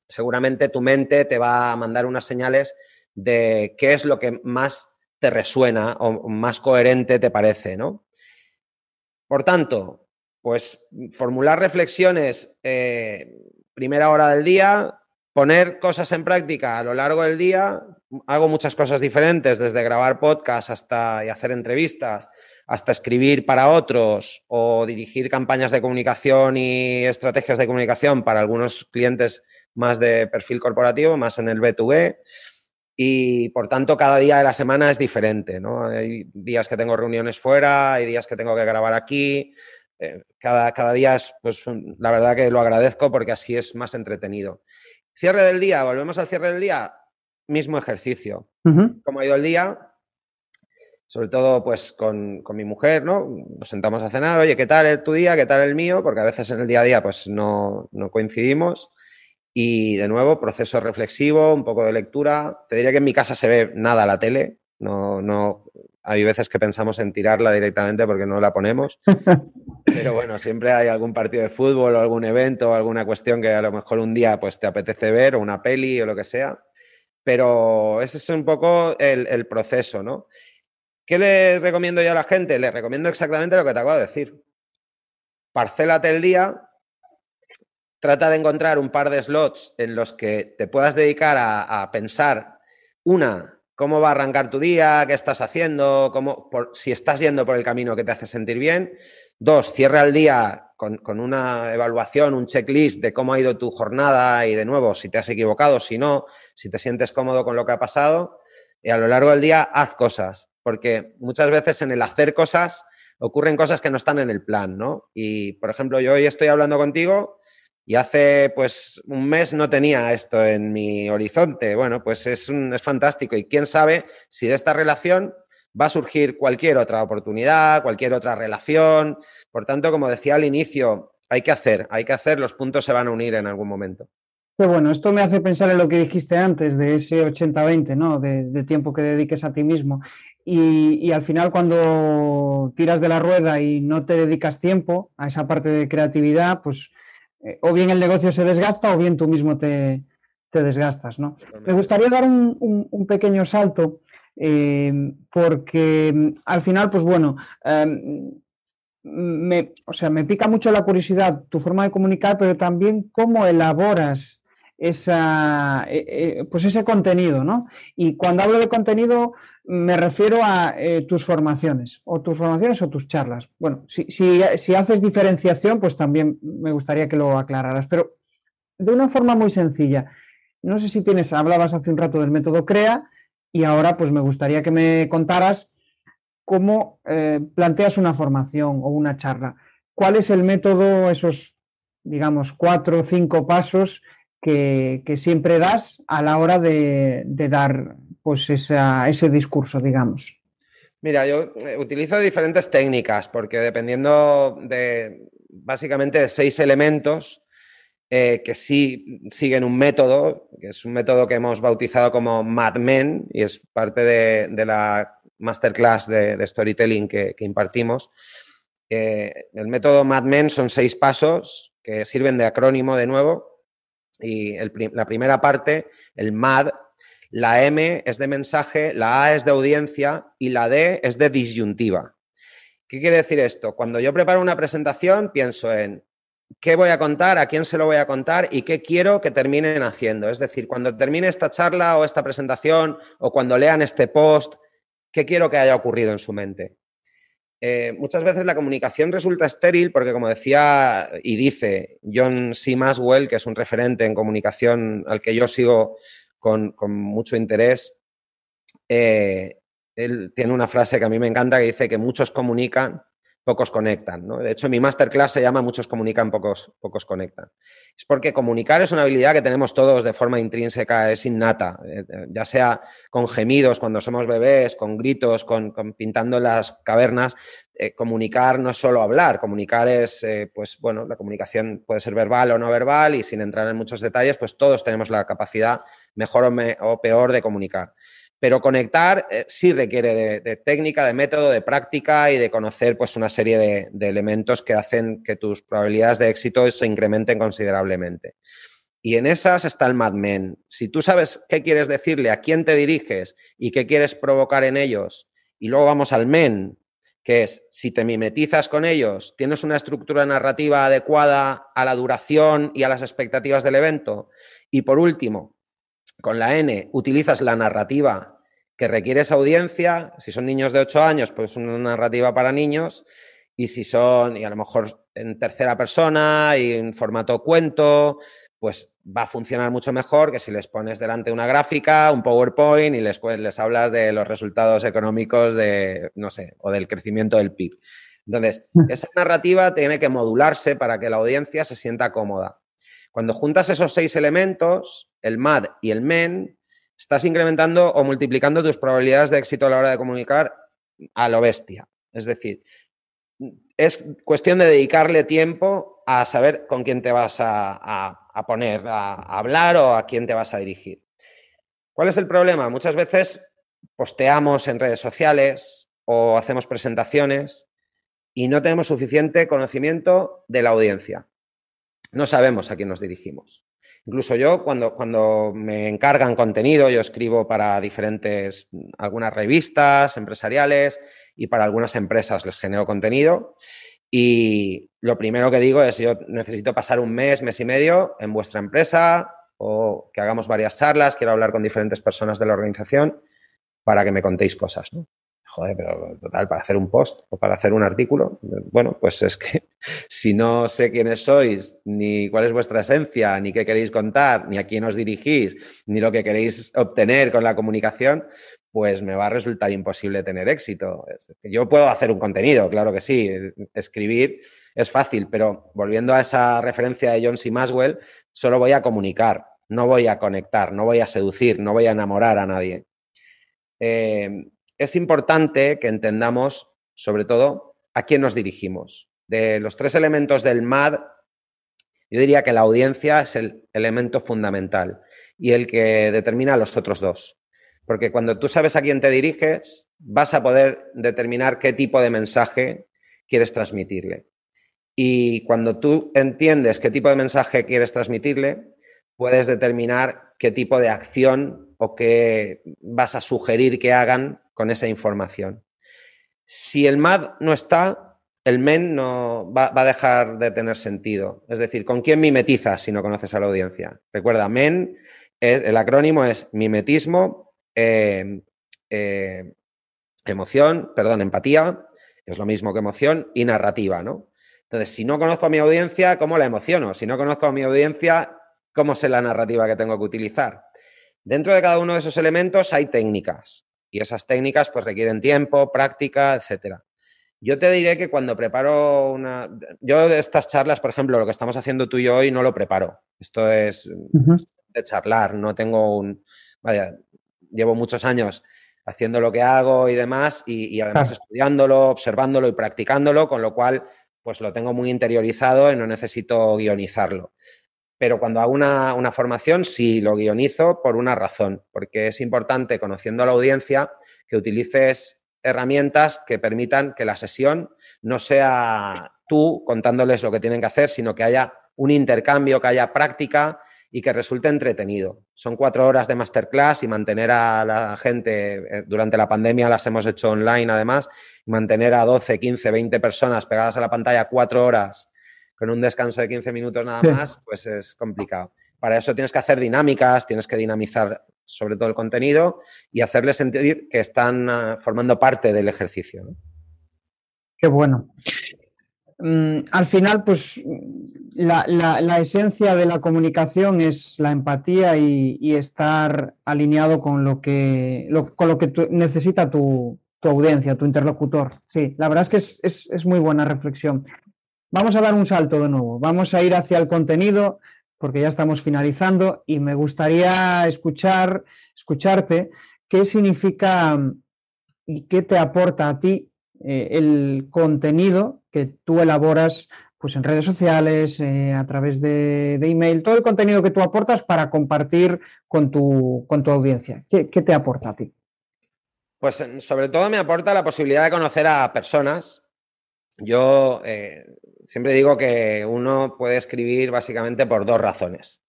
seguramente tu mente te va a mandar unas señales de qué es lo que más te resuena o más coherente te parece, ¿no? Por tanto, pues formular reflexiones eh, primera hora del día, poner cosas en práctica a lo largo del día. Hago muchas cosas diferentes, desde grabar podcast hasta y hacer entrevistas, hasta escribir para otros o dirigir campañas de comunicación y estrategias de comunicación para algunos clientes más de perfil corporativo, más en el B2B. Y por tanto, cada día de la semana es diferente, ¿no? Hay días que tengo reuniones fuera, hay días que tengo que grabar aquí. Eh, cada, cada día es, pues, la verdad que lo agradezco porque así es más entretenido. Cierre del día, volvemos al cierre del día, mismo ejercicio. Como ha ido el día, sobre todo pues con, con, mi mujer, ¿no? Nos sentamos a cenar, oye, ¿qué tal tu día? ¿Qué tal el mío? Porque a veces en el día a día pues no, no coincidimos. Y de nuevo, proceso reflexivo, un poco de lectura. Te diría que en mi casa se ve nada la tele. No, no, hay veces que pensamos en tirarla directamente porque no la ponemos. Pero bueno, siempre hay algún partido de fútbol o algún evento o alguna cuestión que a lo mejor un día pues te apetece ver o una peli o lo que sea. Pero ese es un poco el, el proceso, ¿no? ¿Qué le recomiendo yo a la gente? Le recomiendo exactamente lo que te acabo de decir. Parcélate el día trata de encontrar un par de slots en los que te puedas dedicar a, pensar, una, cómo va a arrancar tu día, qué estás haciendo, cómo, si estás yendo por el camino que te hace sentir bien. Dos, cierra el día con, con, una evaluación, un checklist de cómo ha ido tu jornada y de nuevo, si te has equivocado, si no, si te sientes cómodo con lo que ha pasado. Y a lo largo del día, haz cosas, porque muchas veces en el hacer cosas ocurren cosas que no están en el plan, ¿no? Y, por ejemplo, yo hoy estoy hablando contigo y hace pues un mes no tenía esto en mi horizonte. Bueno, pues es, un, es fantástico. Y quién sabe si de esta relación va a surgir cualquier otra oportunidad, cualquier otra relación. Por tanto, como decía al inicio, hay que hacer, hay que hacer, los puntos se van a unir en algún momento. Pero bueno, esto me hace pensar en lo que dijiste antes de ese 80-20, ¿no? De, tiempo que dediques a ti mismo. Y, y, al final cuando tiras de la rueda y no te dedicas tiempo a esa parte de creatividad, pues eh, o bien el negocio se desgasta o bien tú mismo te, desgastas. ¿no? Me gustaría dar un, pequeño salto eh, porque mm, al final, pues bueno, em, me, o sea, me pica mucho la curiosidad tu forma de comunicar, pero también cómo elaboras esa, eh, pues ese contenido, ¿no? Y cuando hablo de contenido, me refiero a eh, tus formaciones, o tus formaciones o tus charlas. Bueno, si, si, haces diferenciación, pues también me gustaría que lo aclararas, pero de una forma muy sencilla. No sé si tienes, hablabas hace un rato del método CREA y ahora pues me gustaría que me contaras cómo eh, planteas una formación o una charla. ¿Cuál es el método, esos, digamos, cuatro o cinco pasos que, siempre das a la hora de dar pues ese discurso, digamos? Mira, yo eh, utilizo diferentes técnicas porque dependiendo de básicamente de seis elementos eh, que sí siguen un método, que es un método que hemos bautizado como MadMen y es parte de, la masterclass de, storytelling que, impartimos. Eh, el método MadMen son seis pasos que sirven de acrónimo de nuevo. Y la primera parte, el MAD, la M es de mensaje, la A es de audiencia y la D es de disyuntiva. ¿Qué quiere decir esto? Cuando yo preparo una presentación, pienso en qué voy a contar, a quién se lo voy a contar y qué quiero que terminen haciendo. Es decir, cuando termine esta charla o esta presentación o cuando lean este post, qué quiero que haya ocurrido en su mente. Eh, muchas veces la comunicación resulta estéril porque, como decía y dice John C. Maswell, que es un referente en comunicación al que yo sigo con, mucho interés, eh, él tiene una frase que a mí me encanta que dice que muchos comunican, pocos conectan. ¿no? De hecho, mi masterclass se llama Muchos comunican, pocos, pocos conectan. Es porque comunicar es una habilidad que tenemos todos de forma intrínseca, es innata, eh, eh, ya sea con gemidos cuando somos bebés, con gritos, con, pintando las cavernas. Eh, comunicar no es solo hablar, comunicar es, pues bueno, la comunicación puede ser verbal o no verbal y sin entrar en muchos detalles, pues todos tenemos la capacidad, mejor o peor, de comunicar. Pero conectar eh, sí requiere de, técnica, de método, de práctica y de conocer pues, una serie de, elementos que hacen que tus probabilidades de éxito se incrementen considerablemente. Y en esas está el Mad Men. Si tú sabes qué quieres decirle, a quién te diriges y qué quieres provocar en ellos, y luego vamos al Men, que es si te mimetizas con ellos, tienes una estructura narrativa adecuada a la duración y a las expectativas del evento. Y por último, con la N utilizas la narrativa que requiere esa audiencia. Si son niños de 8 años, pues una narrativa para niños. Y si son, y a lo mejor en tercera persona y en formato cuento, pues va a funcionar mucho mejor que si les pones delante una gráfica, un PowerPoint y les, les hablas de los resultados económicos de, no sé, o del crecimiento del PIB. Entonces, mm. esa narrativa tiene que modularse para que la audiencia se sienta cómoda. Cuando juntas esos seis elementos, el MAD y el MEN, estás incrementando o multiplicando tus probabilidades de éxito a la hora de comunicar a lo bestia. Es decir, es cuestión de dedicarle tiempo a saber con quién te vas a, poner a, hablar o a quién te vas a dirigir. ¿Cuál es el problema? Muchas veces posteamos en redes sociales o hacemos presentaciones y no tenemos suficiente conocimiento de la audiencia no sabemos a quién nos dirigimos. Incluso yo, cuando, cuando me encargan contenido, yo escribo para diferentes, algunas revistas empresariales y para algunas empresas les genero contenido. Y lo primero que digo es, yo necesito pasar un mes, mes y medio en vuestra empresa o que hagamos varias charlas, quiero hablar con diferentes personas de la organización para que me contéis cosas. Joder, pero total, para hacer un post o para hacer un artículo, bueno, pues es que si no sé quiénes sois, ni cuál es vuestra esencia, ni qué queréis contar, ni a quién os dirigís, ni lo que queréis obtener con la comunicación, pues me va a resultar imposible tener éxito. Yo puedo hacer un contenido, claro que sí, escribir es fácil, pero volviendo a esa referencia de John C. Maswell, solo voy a comunicar, no voy a conectar, no voy a seducir, no voy a enamorar a nadie. Eh, es importante que entendamos, sobre todo, a quién nos dirigimos. De los tres elementos del MAD, yo diría que la audiencia es el elemento fundamental y el que determina los otros dos. Porque cuando tú sabes a quién te diriges, vas a poder determinar qué tipo de mensaje quieres transmitirle. Y cuando tú entiendes qué tipo de mensaje quieres transmitirle, puedes determinar qué tipo de acción o qué vas a sugerir que hagan con esa información. Si el MAD no está, el MEN no va, a dejar de tener sentido. Es decir, ¿con quién mimetizas si no conoces a la audiencia? Recuerda, MEN, es, el acrónimo es mimetismo, em, em, emoción, perdón, empatía, es lo mismo que emoción, y narrativa, ¿no? Entonces, si no conozco a mi audiencia, ¿cómo la emociono? Si no conozco a mi audiencia, ¿cómo sé la narrativa que tengo que utilizar? Dentro de cada uno de esos elementos hay técnicas. Y esas técnicas pues requieren tiempo, práctica, etcétera. Yo te diré que cuando preparo una... Yo de estas charlas, por ejemplo, lo que estamos haciendo tú y yo hoy no lo preparo. Esto es de charlar, no tengo un... Vaya, llevo muchos años haciendo lo que hago y demás y, además estudiándolo, observándolo y practicándolo, con lo cual pues lo tengo muy interiorizado y no necesito guionizarlo. Pero cuando hago una, formación, sí lo guionizo por una razón, porque es importante, conociendo a la audiencia, que utilices herramientas que permitan que la sesión no sea tú contándoles lo que tienen que hacer, sino que haya un intercambio, que haya práctica y que resulte entretenido. Son cuatro horas de masterclass y mantener a la gente, eh, durante la pandemia las hemos hecho online además, mantener a 12, 15, 20 personas pegadas a la pantalla cuatro horas con un descanso de 15 minutos nada más, pues es complicado. Para eso tienes que hacer dinámicas, tienes que dinamizar sobre todo el contenido y hacerles sentir que están ah, formando parte del ejercicio. Qué bueno. Mm, al final, pues la, esencia de la comunicación es la empatía y, estar alineado con lo que, con lo que necesita tu, audiencia, tu interlocutor. Sí, la verdad es que es, muy buena reflexión. Vamos a dar un salto de nuevo. Vamos a ir hacia el contenido porque ya estamos finalizando y me gustaría escuchar, escucharte qué significa y qué te aporta a ti eh, el contenido que tú elaboras pues en redes sociales, eh, a través de, email, todo el contenido que tú aportas para compartir con tu, con tu audiencia. ¿Qué, te aporta a ti? Pues sobre todo me aporta la posibilidad de conocer a personas. Yo eh, siempre digo que uno puede escribir básicamente por dos razones.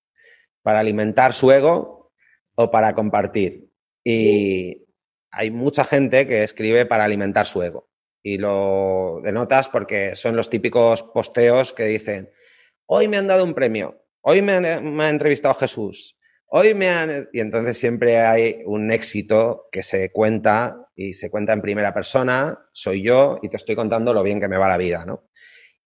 Para alimentar su ego o para compartir. Y hay mucha gente que escribe para alimentar su ego y lo denotas porque son los típicos posteos que dicen, hoy me han dado un premio, hoy me, ha entrevistado Jesús, hoy me han... Y entonces siempre hay un éxito que se cuenta y se cuenta en primera persona, soy yo y te estoy contando lo bien que me va la vida, ¿no?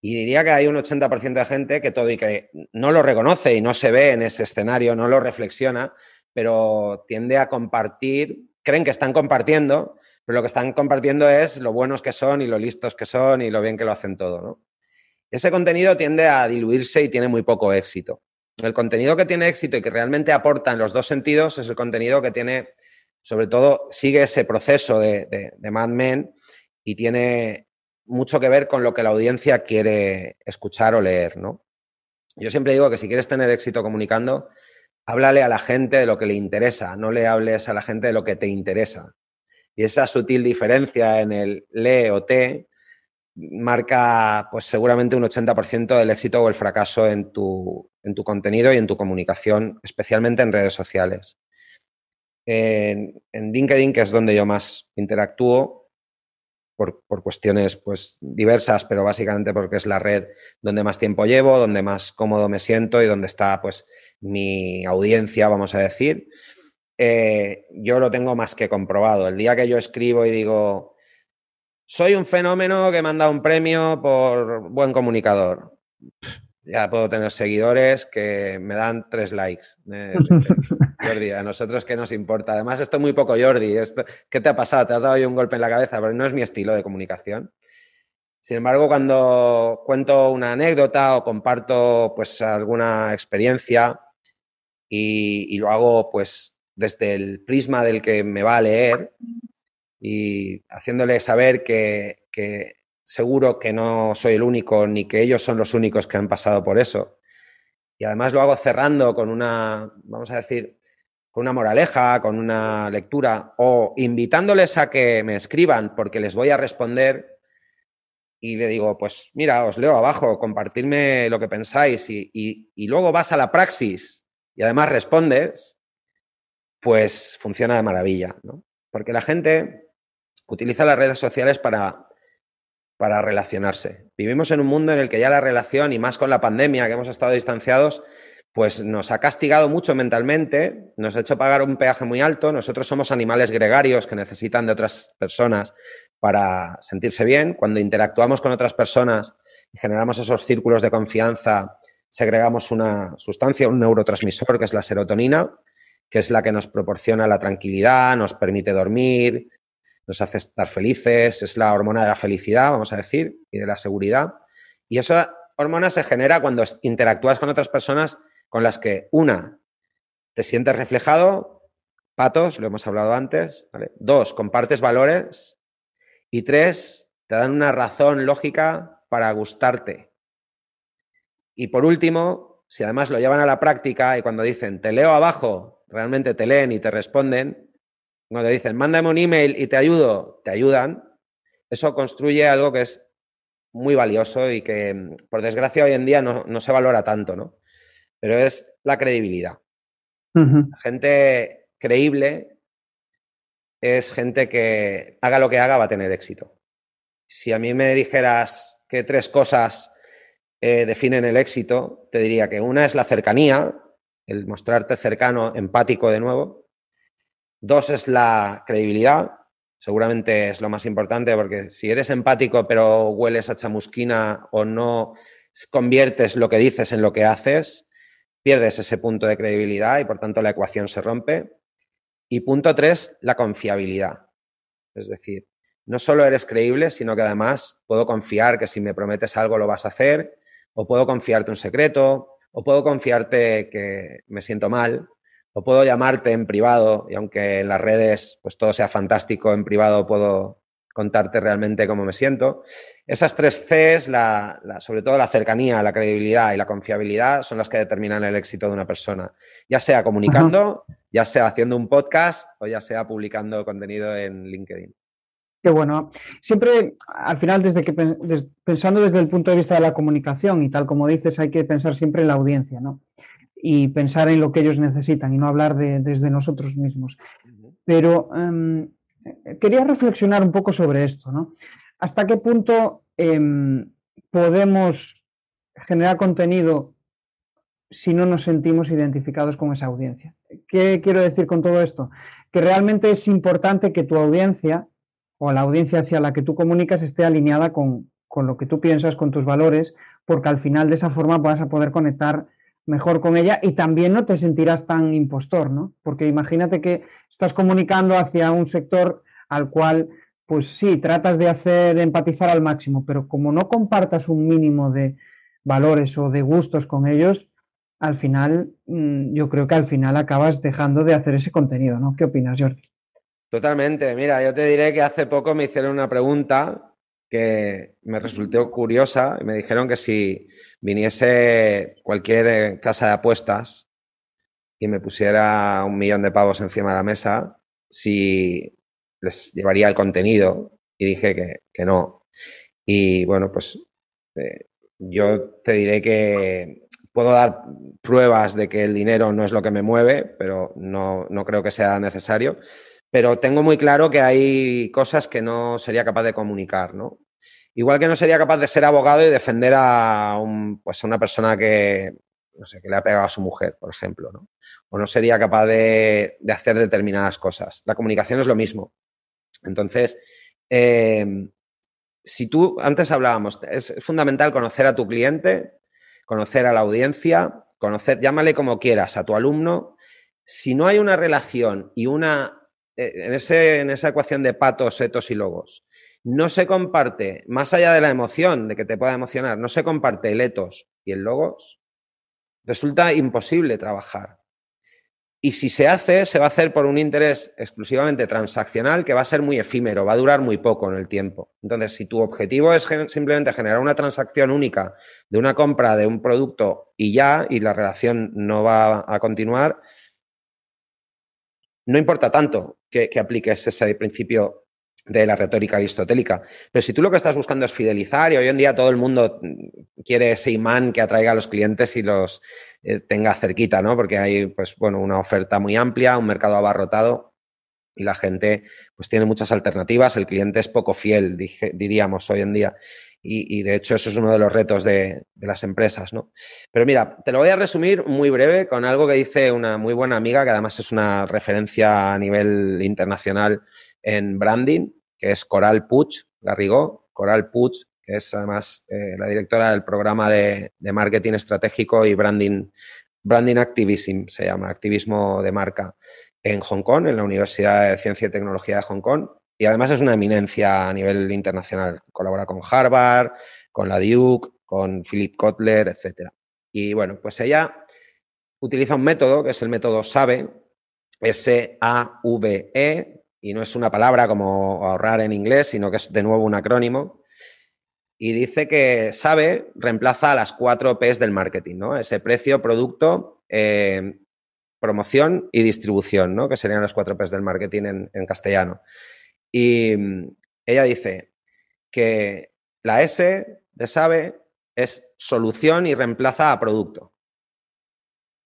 Y diría que hay un 80% de gente que todo y que no lo reconoce y no se ve en ese escenario, no lo reflexiona, pero tiende a compartir, creen que están compartiendo, pero lo que están compartiendo es lo buenos que son y lo listos que son y lo bien que lo hacen todo, ¿no? Ese contenido tiende a diluirse y tiene muy poco éxito. El contenido que tiene éxito y que realmente aporta en los dos sentidos es el contenido que tiene, sobre todo, sigue ese proceso de, de Mad Men y tiene mucho que ver con lo que la audiencia quiere escuchar o leer, ¿no? Yo siempre digo que si quieres tener éxito comunicando, háblale a la gente de lo que le interesa, no le hables a la gente de lo que te interesa. Y esa sutil diferencia en el le o te marca pues seguramente un 80% del éxito o el fracaso en tu, en tu contenido y en tu comunicación, especialmente en redes sociales. En, LinkedIn, que es donde yo más interactúo, por, por, cuestiones pues diversas, pero básicamente porque es la red donde más tiempo llevo, donde más cómodo me siento y donde está pues mi audiencia, vamos a decir. Eh, yo lo tengo más que comprobado. El día que yo escribo y digo, soy un fenómeno que me han dado un premio por buen comunicador. Ya puedo tener seguidores que me dan tres likes. Jordi, a nosotros qué nos importa. Además, esto es muy poco Jordi. ¿Qué te ha pasado? ¿Te has dado un golpe en la cabeza? Pero no es mi estilo de comunicación. Sin embargo, cuando cuento una anécdota o comparto pues alguna experiencia y, y lo hago pues desde el prisma del que me va a leer y haciéndole saber que, seguro que no soy el único ni que ellos son los únicos que han pasado por eso. Y además lo hago cerrando con una, vamos a decir, con una moraleja, con una lectura o invitándoles a que me escriban porque les voy a responder y le digo, pues mira, os leo abajo, compartirme lo que pensáis y, y luego vas a la praxis y además respondes, pues funciona de maravilla, ¿no? Porque la gente utiliza las redes sociales para, para relacionarse. Vivimos en un mundo en el que ya la relación, y más con la pandemia, que hemos estado distanciados, pues nos ha castigado mucho mentalmente, nos ha hecho pagar un peaje muy alto. Nosotros somos animales gregarios que necesitan de otras personas para sentirse bien. Cuando interactuamos con otras personas y generamos esos círculos de confianza, segregamos una sustancia, un neurotransmisor que es la serotonina, que es la que nos proporciona la tranquilidad, nos permite dormir, nos hace estar felices, es la hormona de la felicidad, vamos a decir, y de la seguridad. Y esa hormona se genera cuando interactúas con otras personas con las que, una, te sientes reflejado, patos, lo hemos hablado antes, dos, compartes valores, y tres, te dan una razón lógica para gustarte. Y por último, si además lo llevan a la práctica y cuando dicen, te leo abajo, realmente te leen y te responden, cuando dicen, mándame un email y te ayudo, te ayudan, eso construye algo que es muy valioso y que, por desgracia, hoy en día no, se valora tanto, ¿no? Pero es la credibilidad. gente creíble es gente que haga lo que haga va a tener éxito. Si a mí me dijeras que tres cosas eh, definen el éxito, te diría que una es la cercanía, el mostrarte cercano, empático de nuevo. Dos es la credibilidad, seguramente es lo más importante porque si eres empático pero hueles a chamusquina o no conviertes lo que dices en lo que haces, pierdes ese punto de credibilidad y por tanto la ecuación se rompe. Y punto tres, la confiabilidad. Es decir, no solo eres creíble, sino que además puedo confiar que si me prometes algo lo vas a hacer, o puedo confiarte un secreto, o puedo confiarte que me siento mal, o puedo llamarte en privado y aunque en las redes pues todo sea fantástico, en privado puedo contarte realmente cómo me siento. Esas tres Cs, la, sobre todo la cercanía, la credibilidad y la confiabilidad, son las que determinan el éxito de una persona, ya sea comunicando, ya sea haciendo un podcast o ya sea publicando contenido en LinkedIn. Qué bueno. Siempre, al final, desde que pensando desde el punto de vista de la comunicación y tal como dices, hay que pensar siempre en la audiencia, ¿no? Y pensar en lo que ellos necesitan y no hablar de, desde nosotros mismos. Pero em, quería reflexionar un poco sobre esto, ¿no? ¿Hasta qué punto em, podemos generar contenido si no nos sentimos identificados con esa audiencia? ¿Qué quiero decir con todo esto? Que realmente es importante que tu audiencia o la audiencia hacia la que tú comunicas esté alineada con, lo que tú piensas, con tus valores, porque al final de esa forma vas a poder conectar mejor con ella y también no te sentirás tan impostor, ¿no? Porque imagínate que estás comunicando hacia un sector al cual, pues sí, tratas de hacer empatizar al máximo, pero como no compartas un mínimo de valores o de gustos con ellos, al final, mm, yo creo que al final acabas dejando de hacer ese contenido, ¿no? ¿Qué opinas, Jordi? Totalmente. Mira, yo te diré que hace poco me hicieron una pregunta que me resultó curiosa y me dijeron que si viniese cualquier eh, casa de apuestas y me pusiera un millón de pavos encima de la mesa, si les llevaría el contenido. Y dije que, no. Y bueno, pues eh, yo te diré que puedo dar pruebas de que el dinero no es lo que me mueve, pero no, no creo que sea necesario pero tengo muy claro que hay cosas que no sería capaz de comunicar, ¿no? Igual que no sería capaz de ser abogado y defender a, pues una persona que, no sé, que le ha pegado a su mujer, por ejemplo, ¿no? O no sería capaz de, hacer determinadas cosas. La comunicación es lo mismo. Entonces, eh, si tú, antes hablábamos, es fundamental conocer a tu cliente, conocer a la audiencia, conocer, llámale como quieras, a tu alumno. Si no hay una relación y una en, ese, en esa ecuación de patos, etos y logos, no se comparte, más allá de la emoción, de que te pueda emocionar, no se comparte el etos y el logos, resulta imposible trabajar. Y si se hace, se va a hacer por un interés exclusivamente transaccional que va a ser muy efímero, va a durar muy poco en el tiempo. Entonces, si tu objetivo es simplemente generar una transacción única de una compra de un producto y ya, y la relación no va a continuar, no importa tanto que, apliques ese principio de la retórica aristotélica. Pero si tú lo que estás buscando es fidelizar y hoy en día todo el mundo quiere ese imán que atraiga a los clientes y los eh, tenga cerquita, ¿no? Porque hay, pues, bueno, una oferta muy amplia, un mercado abarrotado y la gente, pues, tiene muchas alternativas. El cliente es poco fiel, diríamos hoy en día. Y, de hecho eso es uno de los retos de, las empresas, ¿no? Pero mira, te lo voy a resumir muy breve con algo que dice una muy buena amiga, que además es una referencia a nivel internacional en branding, que es Coral Puch, Garrigó, Coral Puch, que es además eh, la directora del programa de, de, marketing estratégico y branding, branding activism, se llama, activismo de marca, en Hong Kong, en la Universidad de Ciencia y Tecnología de Hong Kong y además es una eminencia a nivel internacional. Colabora con Harvard, con la Duke, con Philip Kotler, etc. Y bueno, pues ella utiliza un método que es el método SAVE, S-A-V-E, y no es una palabra como ahorrar en inglés, sino que es de nuevo un acrónimo. Y dice que SAVE reemplaza a las cuatro P's del marketing, ¿no? Ese precio, producto, eh, promoción y distribución, ¿no? Que serían las cuatro P's del marketing en castellano. Y mm, ella dice que la S de sabe es solución y reemplaza a producto.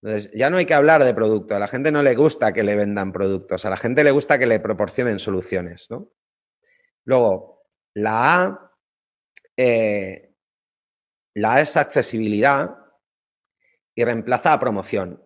Entonces, ya no hay que hablar de producto. A la gente no le gusta que le vendan productos. A la gente le gusta que le proporcionen soluciones. ¿no? Luego, la A, eh, la A es accesibilidad y reemplaza a promoción.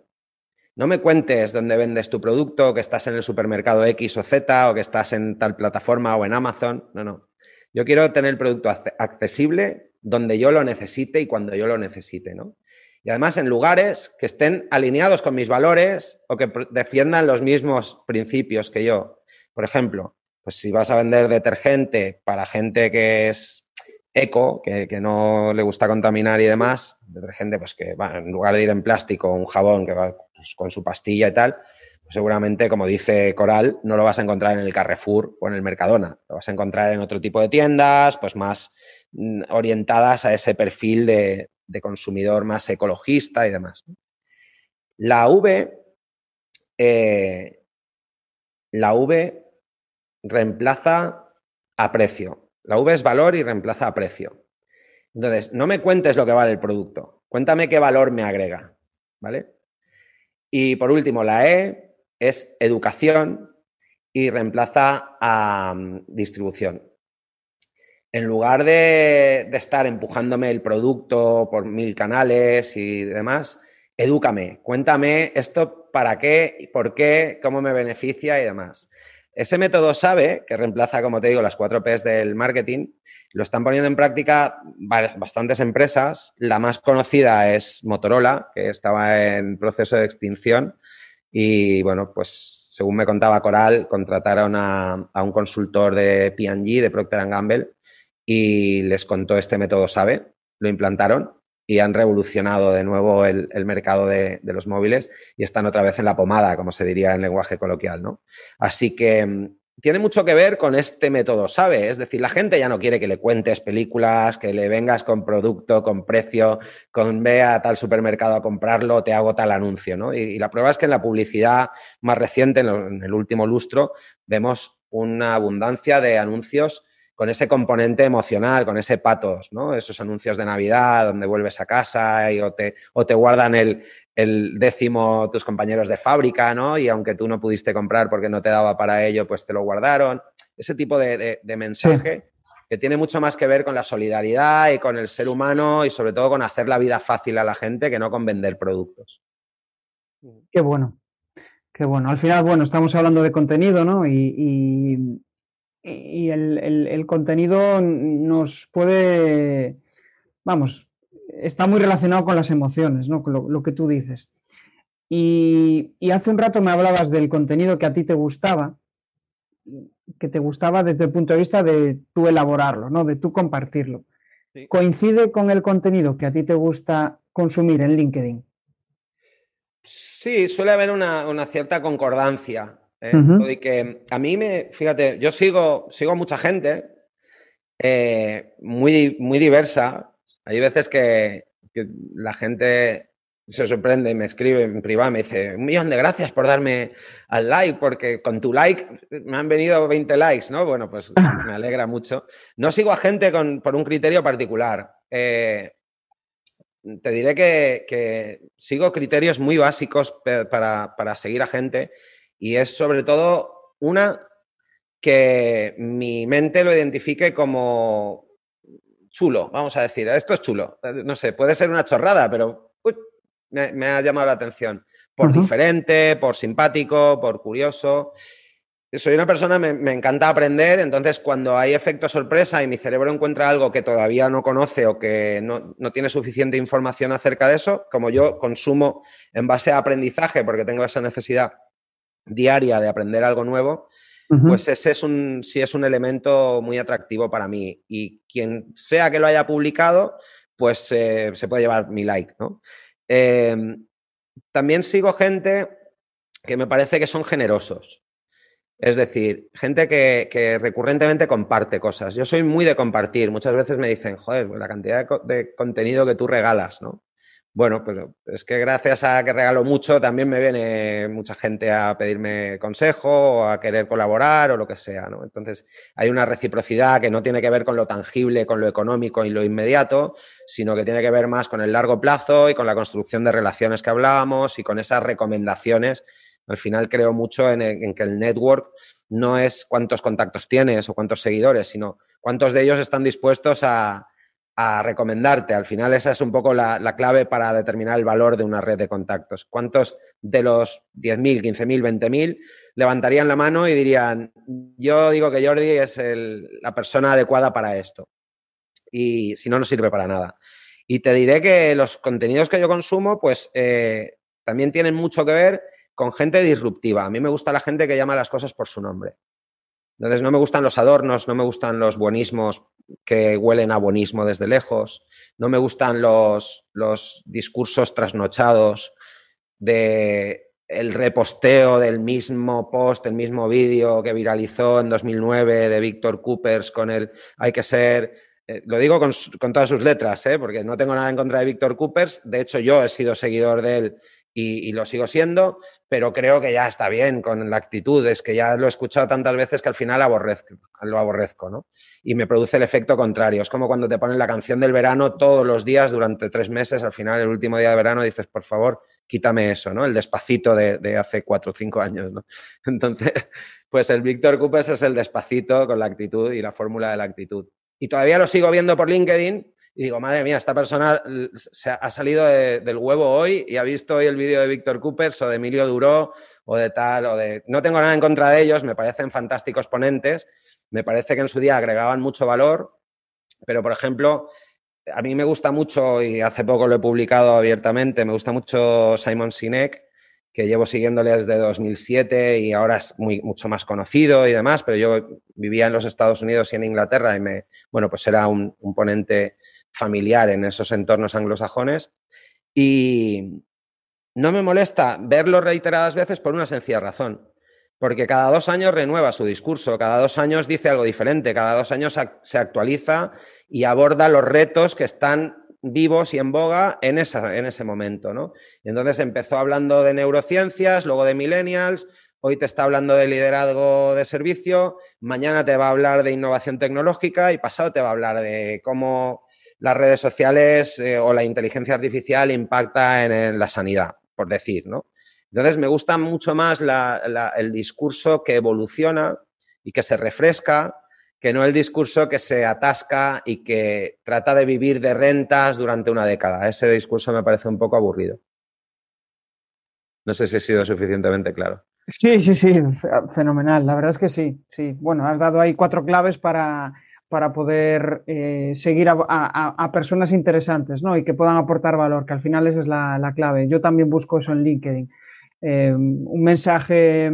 No me cuentes dónde vendes tu producto, que estás en el supermercado X o Z, o que estás en tal plataforma o en Amazon. No, no. Yo quiero tener el producto accesible donde yo lo necesite y cuando yo lo necesite, ¿no? Y además en lugares que estén alineados con mis valores o que defiendan los mismos principios que yo. Por ejemplo, pues si vas a vender detergente para gente que es eco, que, no le gusta contaminar y demás, detergente, pues que va, en lugar de ir en plástico, un jabón que va pues, con su pastilla y tal, pues seguramente, como dice Coral, no lo vas a encontrar en el Carrefour o en el Mercadona. Lo vas a encontrar en otro tipo de tiendas, pues más mm, orientadas a ese perfil de, consumidor más ecologista y demás. La V, eh, la V reemplaza a precio. La V es valor y reemplaza a precio. Entonces, no me cuentes lo que vale el producto. Cuéntame qué valor me agrega. ¿Vale? Y por último, la E es educación y reemplaza a mm, distribución. En lugar de, de, estar empujándome el producto por mil canales y demás, edúcame, cuéntame esto para qué, por qué, cómo me beneficia y demás. Ese método SABE, que reemplaza, como te digo, las cuatro P's del marketing, lo están poniendo en práctica bastantes empresas. La más conocida es Motorola, que estaba en proceso de extinción. Y bueno, pues según me contaba Coral, contrataron a, un consultor de P&G, de Procter Gamble, y les contó este método SABE, lo implantaron y han revolucionado de nuevo el, mercado de, los móviles y están otra vez en la pomada, como se diría en lenguaje coloquial, ¿no? Así que mm, tiene mucho que ver con este método, ¿sabe? Es decir, la gente ya no quiere que le cuentes películas, que le vengas con producto, con precio, con ve a tal supermercado a comprarlo, te hago tal anuncio, ¿no? Y, la prueba es que en la publicidad más reciente, en el último lustro, vemos una abundancia de anuncios con ese componente emocional, con ese patos, ¿no? Esos anuncios de Navidad donde vuelves a casa y o, te, o te guardan el, décimo tus compañeros de fábrica, ¿no? Y aunque tú no pudiste comprar porque no te daba para ello, pues te lo guardaron. Ese tipo de, mensaje que tiene mucho más que ver con la solidaridad y con el ser humano y sobre todo con hacer la vida fácil a la gente que no con vender productos. Qué bueno, qué bueno. Al final, bueno, estamos hablando de contenido, ¿no? y el, contenido nos puede, vamos, está muy relacionado con las emociones, ¿no? Con lo, que tú dices. Y, hace un rato me hablabas del contenido que a ti te gustaba, que te gustaba desde el punto de vista de tú elaborarlo, ¿no? De tú compartirlo. ¿Coincide con el contenido que a ti te gusta consumir en LinkedIn? Sí, suele haber una cierta concordancia. ¿Eh? que a mí me, fíjate, yo sigo, sigo a mucha gente eh, muy, muy diversa. Hay veces que, la gente se sorprende y me escribe en privado, me dice, un millón de gracias por darme al like, porque con tu like me han venido 20 likes, ¿no? Bueno, pues me alegra mucho. No sigo a gente con, por un criterio particular. Eh, te diré que, sigo criterios muy básicos para, para seguir a gente y es sobre todo una que mi mente lo identifique como chulo, vamos a decir, esto es chulo. No sé, puede ser una chorrada, pero me, ha llamado la atención. Por diferente, por simpático, por curioso. Soy una persona, me, me, encanta aprender, entonces cuando hay efecto sorpresa y mi cerebro encuentra algo que todavía no conoce o que no, no, tiene suficiente información acerca de eso, como yo consumo en base a aprendizaje, porque tengo esa necesidad diaria de aprender algo nuevo, pues ese es un, sí es un elemento muy atractivo para mí. Y quien sea que lo haya publicado, pues eh, se puede llevar mi like, ¿no? Em, también sigo gente que me parece que son generosos. Es decir, gente que, que, recurrentemente comparte cosas. Yo soy muy de compartir. Muchas veces me dicen, joder, la cantidad de, de, contenido que tú regalas, ¿no? Bueno, pues es que gracias a que regalo mucho, también me viene mucha gente a pedirme consejo o a querer colaborar o lo que sea, ¿no? Entonces, hay una reciprocidad que no tiene que ver con lo tangible, con lo económico y lo inmediato, sino que tiene que ver más con el largo plazo y con la construcción de relaciones que hablábamos y con esas recomendaciones. Al final creo mucho en, en que el network no es cuántos contactos tienes o cuántos seguidores, sino cuántos de ellos están dispuestos a, a recomendarte. Al final esa es un poco la, clave para determinar el valor de una red de contactos. ¿Cuántos de los 10.000, 15.000, 20.000 levantarían la mano y dirían, yo digo que Jordi es la persona adecuada para esto? Y si no, no sirve para nada. Y te diré que los contenidos que yo consumo, pues eh, también tienen mucho que ver con gente disruptiva. A mí me gusta la gente que llama las cosas por su nombre. Entonces no me gustan los adornos, no me gustan los buenismos que huelen a buenismo desde lejos, no me gustan los, los discursos trasnochados de el reposteo del mismo post, el mismo vídeo que viralizó en 2009 de Víctor Coopers con el hay que ser eh, lo digo con, con, todas sus letras, ¿eh? porque no tengo nada en contra de Víctor Coopers. De hecho, yo he sido seguidor de él y, lo sigo siendo, pero creo que ya está bien con la actitud, es que ya lo he escuchado tantas veces que al final aborrezco, lo aborrezco, ¿no? Y me produce el efecto contrario. Es como cuando te ponen la canción del verano todos los días durante tres meses, al final, el último día de verano, dices, por favor, quítame eso, ¿no? El despacito de, hace cuatro o cinco años, ¿no? Entonces, pues el Víctor Coopers es el despacito con la actitud y la fórmula de la actitud. Y todavía lo sigo viendo por LinkedIn y digo, madre mía, esta persona se ha salido del huevo hoy y ha visto hoy el vídeo de Víctor Coopers o de Emilio Duró o de tal, o de... No tengo nada en contra de ellos, me parecen fantásticos ponentes, me parece que en su día agregaban mucho valor, pero por ejemplo, a mí me gusta mucho, y hace poco lo he publicado abiertamente, me gusta mucho Simon Sinek, que llevo siguiéndole desde 2007 y ahora es muy, mucho más conocido y demás, pero yo vivía en los Estados Unidos y en Inglaterra y me, bueno, pues era un, un ponente familiar en esos entornos anglosajones. Y no me molesta verlo reiteradas veces por una sencilla razón. Porque cada dos años renueva su discurso, cada dos años dice algo diferente, cada dos años se actualiza y aborda los retos que están vivos y en boga en, esa, en ese momento. ¿no? Entonces empezó hablando de neurociencias, luego de millennials, hoy te está hablando de liderazgo de servicio, mañana te va a hablar de innovación tecnológica y pasado te va a hablar de cómo las redes sociales eh, o la inteligencia artificial impacta en, la sanidad, por decir, ¿no? Entonces me gusta mucho más el discurso que evoluciona y que se refresca, que no el discurso que se atasca y que trata de vivir de rentas durante una década. Ese discurso me parece un poco aburrido. No sé si he sido suficientemente claro. Sí, sí, sí, fenomenal. La verdad es que sí, sí. Bueno, has dado ahí cuatro claves para para poder eh, seguir a, personas interesantes ¿no? y que puedan aportar valor, que al final esa es la, clave. Yo también busco eso en LinkedIn. Eh, un mensaje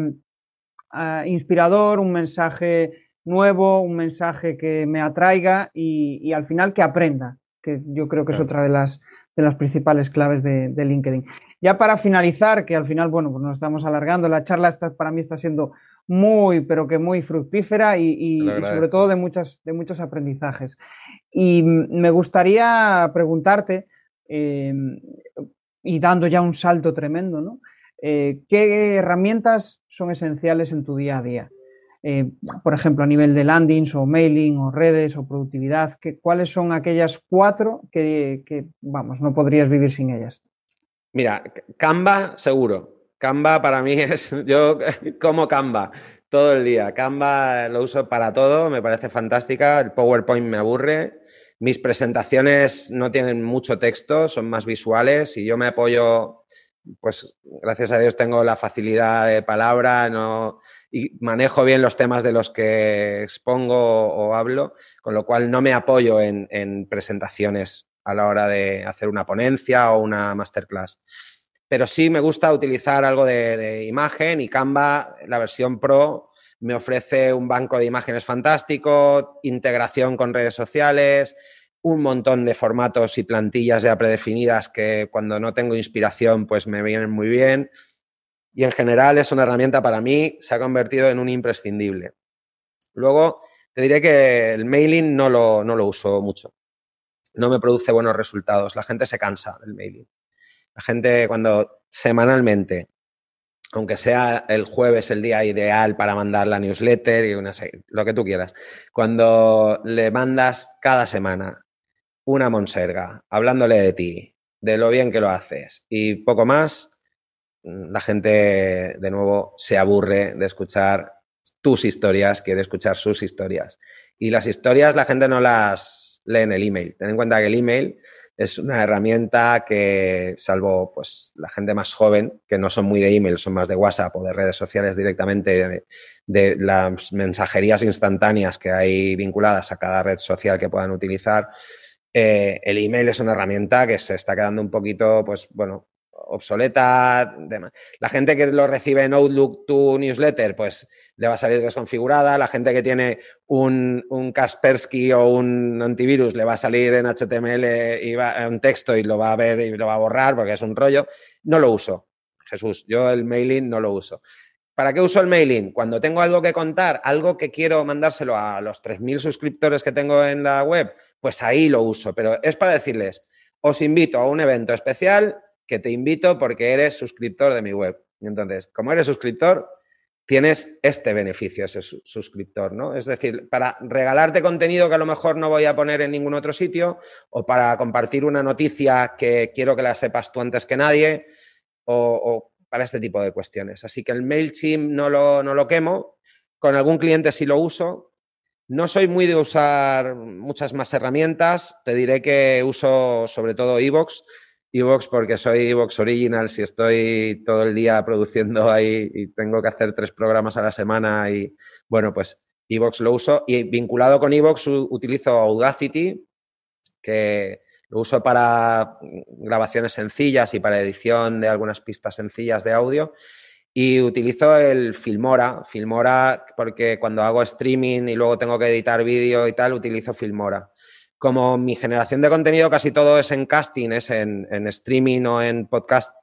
ah, inspirador, un mensaje nuevo, un mensaje que me atraiga y, al final que aprenda, que yo creo que es otra de las, de las principales claves de, de, LinkedIn. Ya para finalizar, que al final, bueno, pues nos estamos alargando, la charla está, para mí está siendo muy, pero que muy fructífera y, sobre todo de, muchas, de muchos aprendizajes. Y me gustaría preguntarte, em, y dando ya un salto tremendo, ¿no? Eh, ¿Qué herramientas son esenciales en tu día a día? Eh, por ejemplo, a nivel de landings o mailing o redes o productividad, ¿cuáles son aquellas cuatro que, que, vamos, no podrías vivir sin ellas? Mira, Canva seguro, Canva para mí es, yo como Canva todo el día. Canva lo uso para todo, me parece fantástica. El PowerPoint me aburre. Mis presentaciones no tienen mucho texto, son más visuales y yo me apoyo, pues gracias a Dios tengo la facilidad de palabra no, y manejo bien los temas de los que expongo o hablo, con lo cual no me apoyo en, en presentaciones a la hora de hacer una ponencia o una masterclass pero sí me gusta utilizar algo de, imagen y Canva, la versión Pro, me ofrece un banco de imágenes fantástico, integración con redes sociales, un montón de formatos y plantillas ya predefinidas que cuando no tengo inspiración pues me vienen muy bien. Y en general es una herramienta para mí, se ha convertido en un imprescindible. Luego te diré que el mailing no lo, no lo uso mucho. No me produce buenos resultados. La gente se cansa del mailing. La gente cuando semanalmente, aunque sea el jueves el día ideal para mandar la newsletter y una, lo que tú quieras, cuando le mandas cada semana una monserga hablándole de ti, de lo bien que lo haces y poco más, la gente de nuevo se aburre de escuchar tus historias, quiere escuchar sus historias. Y las historias la gente no las lee en el email. Ten en cuenta que el email es una herramienta que, salvo pues la gente más joven, que no son muy de email, son más de WhatsApp o de redes sociales directamente, de, las mensajerías instantáneas que hay vinculadas a cada red social que puedan utilizar, eh, el email es una herramienta que se está quedando un poquito, pues bueno, obsoleta. La gente que lo recibe en Outlook, tu newsletter, pues le va a salir desconfigurada. La gente que tiene un, un Kaspersky o un antivirus le va a salir en HTML y va, un texto y lo va a ver y lo va a borrar porque es un rollo. No lo uso. Jesús, yo el mailing no lo uso. ¿Para qué uso el mailing? Cuando tengo algo que contar, algo que quiero mandárselo a los 3.000 suscriptores que tengo en la web, pues ahí lo uso. Pero es para decirles, os invito a un evento especial que te invito porque eres suscriptor de mi web. Entonces, como eres suscriptor, tienes este beneficio, ese suscriptor, ¿no? Es decir, para regalarte contenido que a lo mejor no voy a poner en ningún otro sitio, o para compartir una noticia que quiero que la sepas tú antes que nadie, o, para este tipo de cuestiones. Así que el MailChimp no lo, no lo quemo, con algún cliente sí lo uso. No soy muy de usar muchas más herramientas, te diré que uso sobre todo Evox Evox porque soy Evox Original, si estoy todo el día produciendo ahí y tengo que hacer tres programas a la semana y bueno, pues Evox lo uso y vinculado con Evox utilizo Audacity, que lo uso para grabaciones sencillas y para edición de algunas pistas sencillas de audio. Y utilizo el Filmora, Filmora porque cuando hago streaming y luego tengo que editar vídeo y tal, utilizo Filmora como mi generación de contenido casi todo es en casting, es en, streaming o en podcast,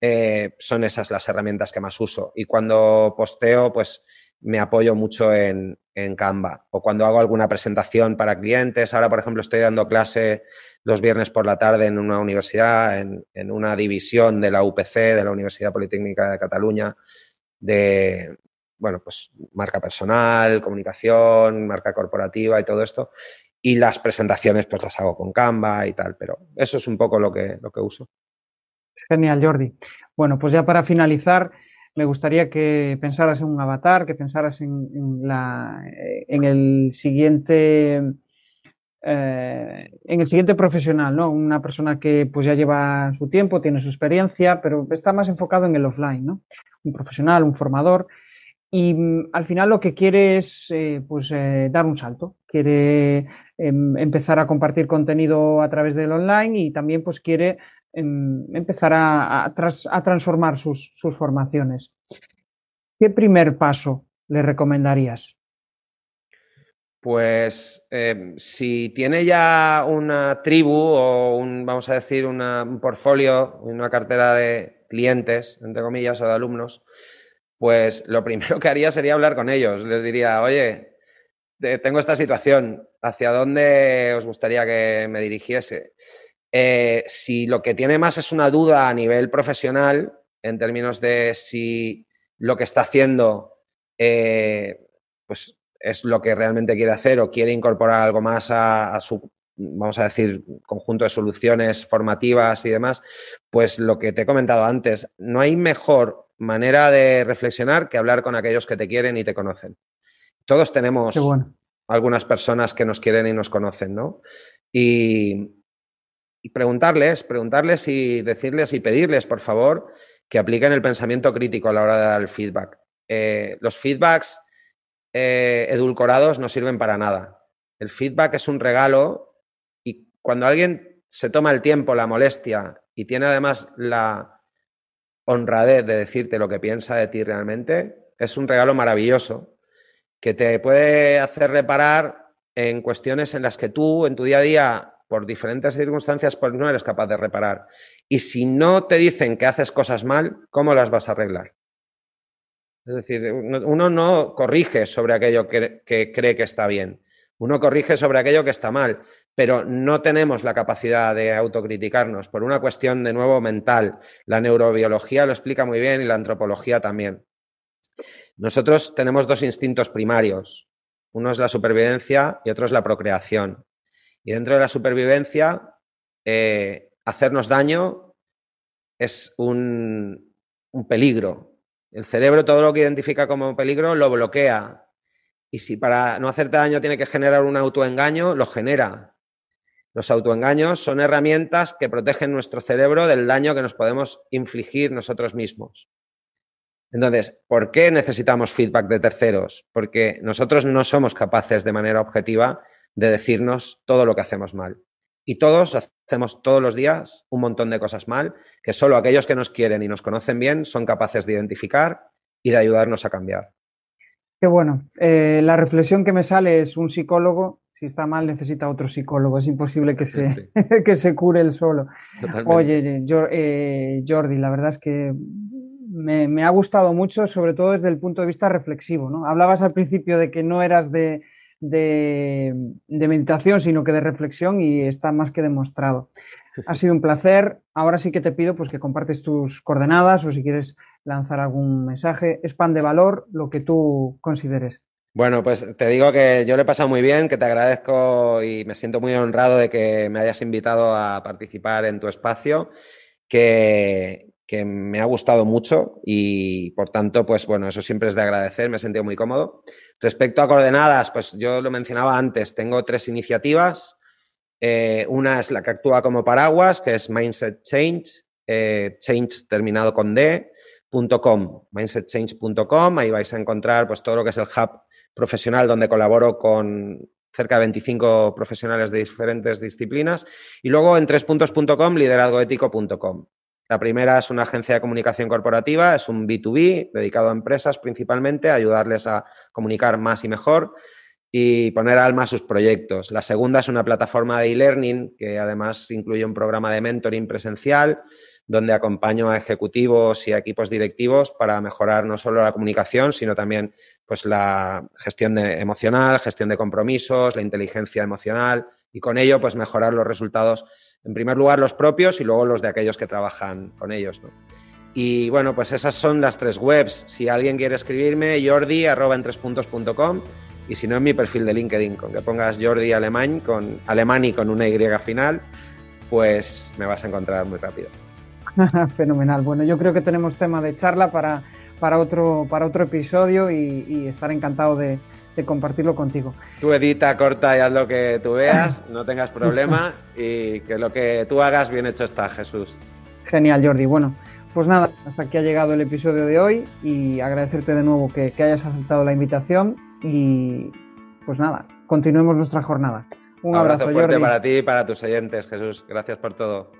eh, son esas las herramientas que más uso. Y cuando posteo, pues me apoyo mucho en, en, Canva. O cuando hago alguna presentación para clientes. Ahora, por ejemplo, estoy dando clase los viernes por la tarde en una universidad, en, en una división de la UPC, de la Universidad Politécnica de Cataluña, de, bueno, pues marca personal, comunicación, marca corporativa y todo esto y las presentaciones pues las hago con Canva y tal, pero eso es un poco lo que, lo que uso. Genial, Jordi. Bueno, pues ya para finalizar, me gustaría que pensaras en un avatar, que pensaras en, la, eh, en el siguiente eh, en el siguiente profesional, ¿no? Una persona que pues ya lleva su tiempo, tiene su experiencia, pero está más enfocado en el offline, ¿no? Un profesional, un formador y mm, al final lo que quiere es eh, pues, dar un salto, quiere empezar a compartir contenido a través del online y también pues, quiere em, empezar a, transformar sus, formaciones. ¿Qué primer paso le recomendarías? Pues em, si tiene ya una tribu o un, vamos a decir, un portfolio, una cartera de clientes, entre comillas, o de alumnos, pues lo primero que haría sería hablar con ellos. Les diría, oye, tengo esta situación, ¿hacia dónde os gustaría que me dirigiese? Eh, si lo que tiene más es una duda a nivel profesional, en términos de si lo que está haciendo eh, pues es lo que realmente quiere hacer o quiere incorporar algo más a, su, vamos a decir, conjunto de soluciones formativas y demás, pues lo que te he comentado antes, no hay mejor manera de reflexionar que hablar con aquellos que te quieren y te conocen. Todos tenemos algunas personas que nos quieren y nos conocen, ¿no? Y, preguntarles, preguntarles y decirles y pedirles, por favor, que apliquen el pensamiento crítico a la hora de dar el feedback. Eh, los feedbacks eh, edulcorados no sirven para nada. El feedback es un regalo y cuando alguien se toma el tiempo, la molestia y tiene además la, honradez de decirte lo que piensa de ti realmente, es un regalo maravilloso que te puede hacer reparar en cuestiones en las que tú en tu día a día, por diferentes circunstancias, pues no eres capaz de reparar. Y si no te dicen que haces cosas mal, ¿cómo las vas a arreglar? Es decir, uno no corrige sobre aquello que, que cree que está bien. Uno corrige sobre aquello que está mal. pero no tenemos la capacidad de autocriticarnos por una cuestión de nuevo mental. La neurobiología lo explica muy bien y la antropología también. Nosotros tenemos dos instintos primarios. Uno es la supervivencia y otro es la procreación. Y dentro de la supervivencia, eh, hacernos daño es un, un peligro. El cerebro todo lo que identifica como peligro lo bloquea. Y si para no hacerte daño tiene que generar un autoengaño, lo genera. Los autoengaños son herramientas que protegen nuestro cerebro del daño que nos podemos infligir nosotros mismos. Entonces, ¿por qué necesitamos feedback de terceros? Porque nosotros no somos capaces de manera objetiva de decirnos todo lo que hacemos mal. Y todos hacemos todos los días un montón de cosas mal que solo aquellos que nos quieren y nos conocen bien son capaces de identificar y de ayudarnos a cambiar. Qué bueno. Eh, la reflexión que me sale es un psicólogo, si está mal necesita otro psicólogo, es imposible que se, que se cure él solo. Oye, eh, Jordi, la verdad es que me, ha gustado mucho, sobre todo desde el punto de vista reflexivo. ¿no? Hablabas al principio de que no eras de, de, meditación, sino que de reflexión y está más que demostrado. Ha sido un placer. Ahora sí que te pido pues, que compartes tus coordenadas o si quieres lanzar algún mensaje. Es pan de valor, lo que tú consideres. Bueno, pues te digo que yo le he pasado muy bien, que te agradezco y me siento muy honrado de que me hayas invitado a participar en tu espacio, que, que me ha gustado mucho y por tanto, pues bueno, eso siempre es de agradecer, me he sentido muy cómodo. Respecto a coordenadas, pues yo lo mencionaba antes, tengo tres iniciativas. Eh, una es la que actúa como paraguas, que es Mindset Change, eh, change terminado con D.com, mindsetchange.com, ahí vais a encontrar pues todo lo que es el hub profesional donde colaboro con cerca de 25 profesionales de diferentes disciplinas. Y luego en trespuntos.com, liderazgoético.com. La primera es una agencia de comunicación corporativa, es un B2B dedicado a empresas principalmente, a ayudarles a comunicar más y mejor y poner alma a sus proyectos. La segunda es una plataforma de e-learning que además incluye un programa de mentoring presencial donde acompaño a ejecutivos y a equipos directivos para mejorar no solo la comunicación, sino también pues, la gestión emocional, gestión de compromisos, la inteligencia emocional y con ello pues, mejorar los resultados en primer lugar los propios y luego los de aquellos que trabajan con ellos. Y bueno, pues esas son las tres webs. Si alguien quiere escribirme, jordi arroba en tres y si no en mi perfil de LinkedIn, con que pongas Jordi Alemán con y con una Y final, pues me vas a encontrar muy rápido. Fenomenal. Bueno, yo creo que tenemos tema de charla para, para, otro, para otro episodio y estar encantado de, de compartirlo contigo. Tú edita, corta y haz lo que tú veas, no tengas problema y que lo que tú hagas bien hecho está, Jesús. Genial, Jordi. Bueno, pues nada, hasta aquí ha llegado el episodio de hoy y agradecerte de nuevo que, hayas aceptado la invitación y pues nada, continuemos nuestra jornada. Un abrazo, abrazo fuerte para ti y para tus oyentes, Jesús. Gracias por todo.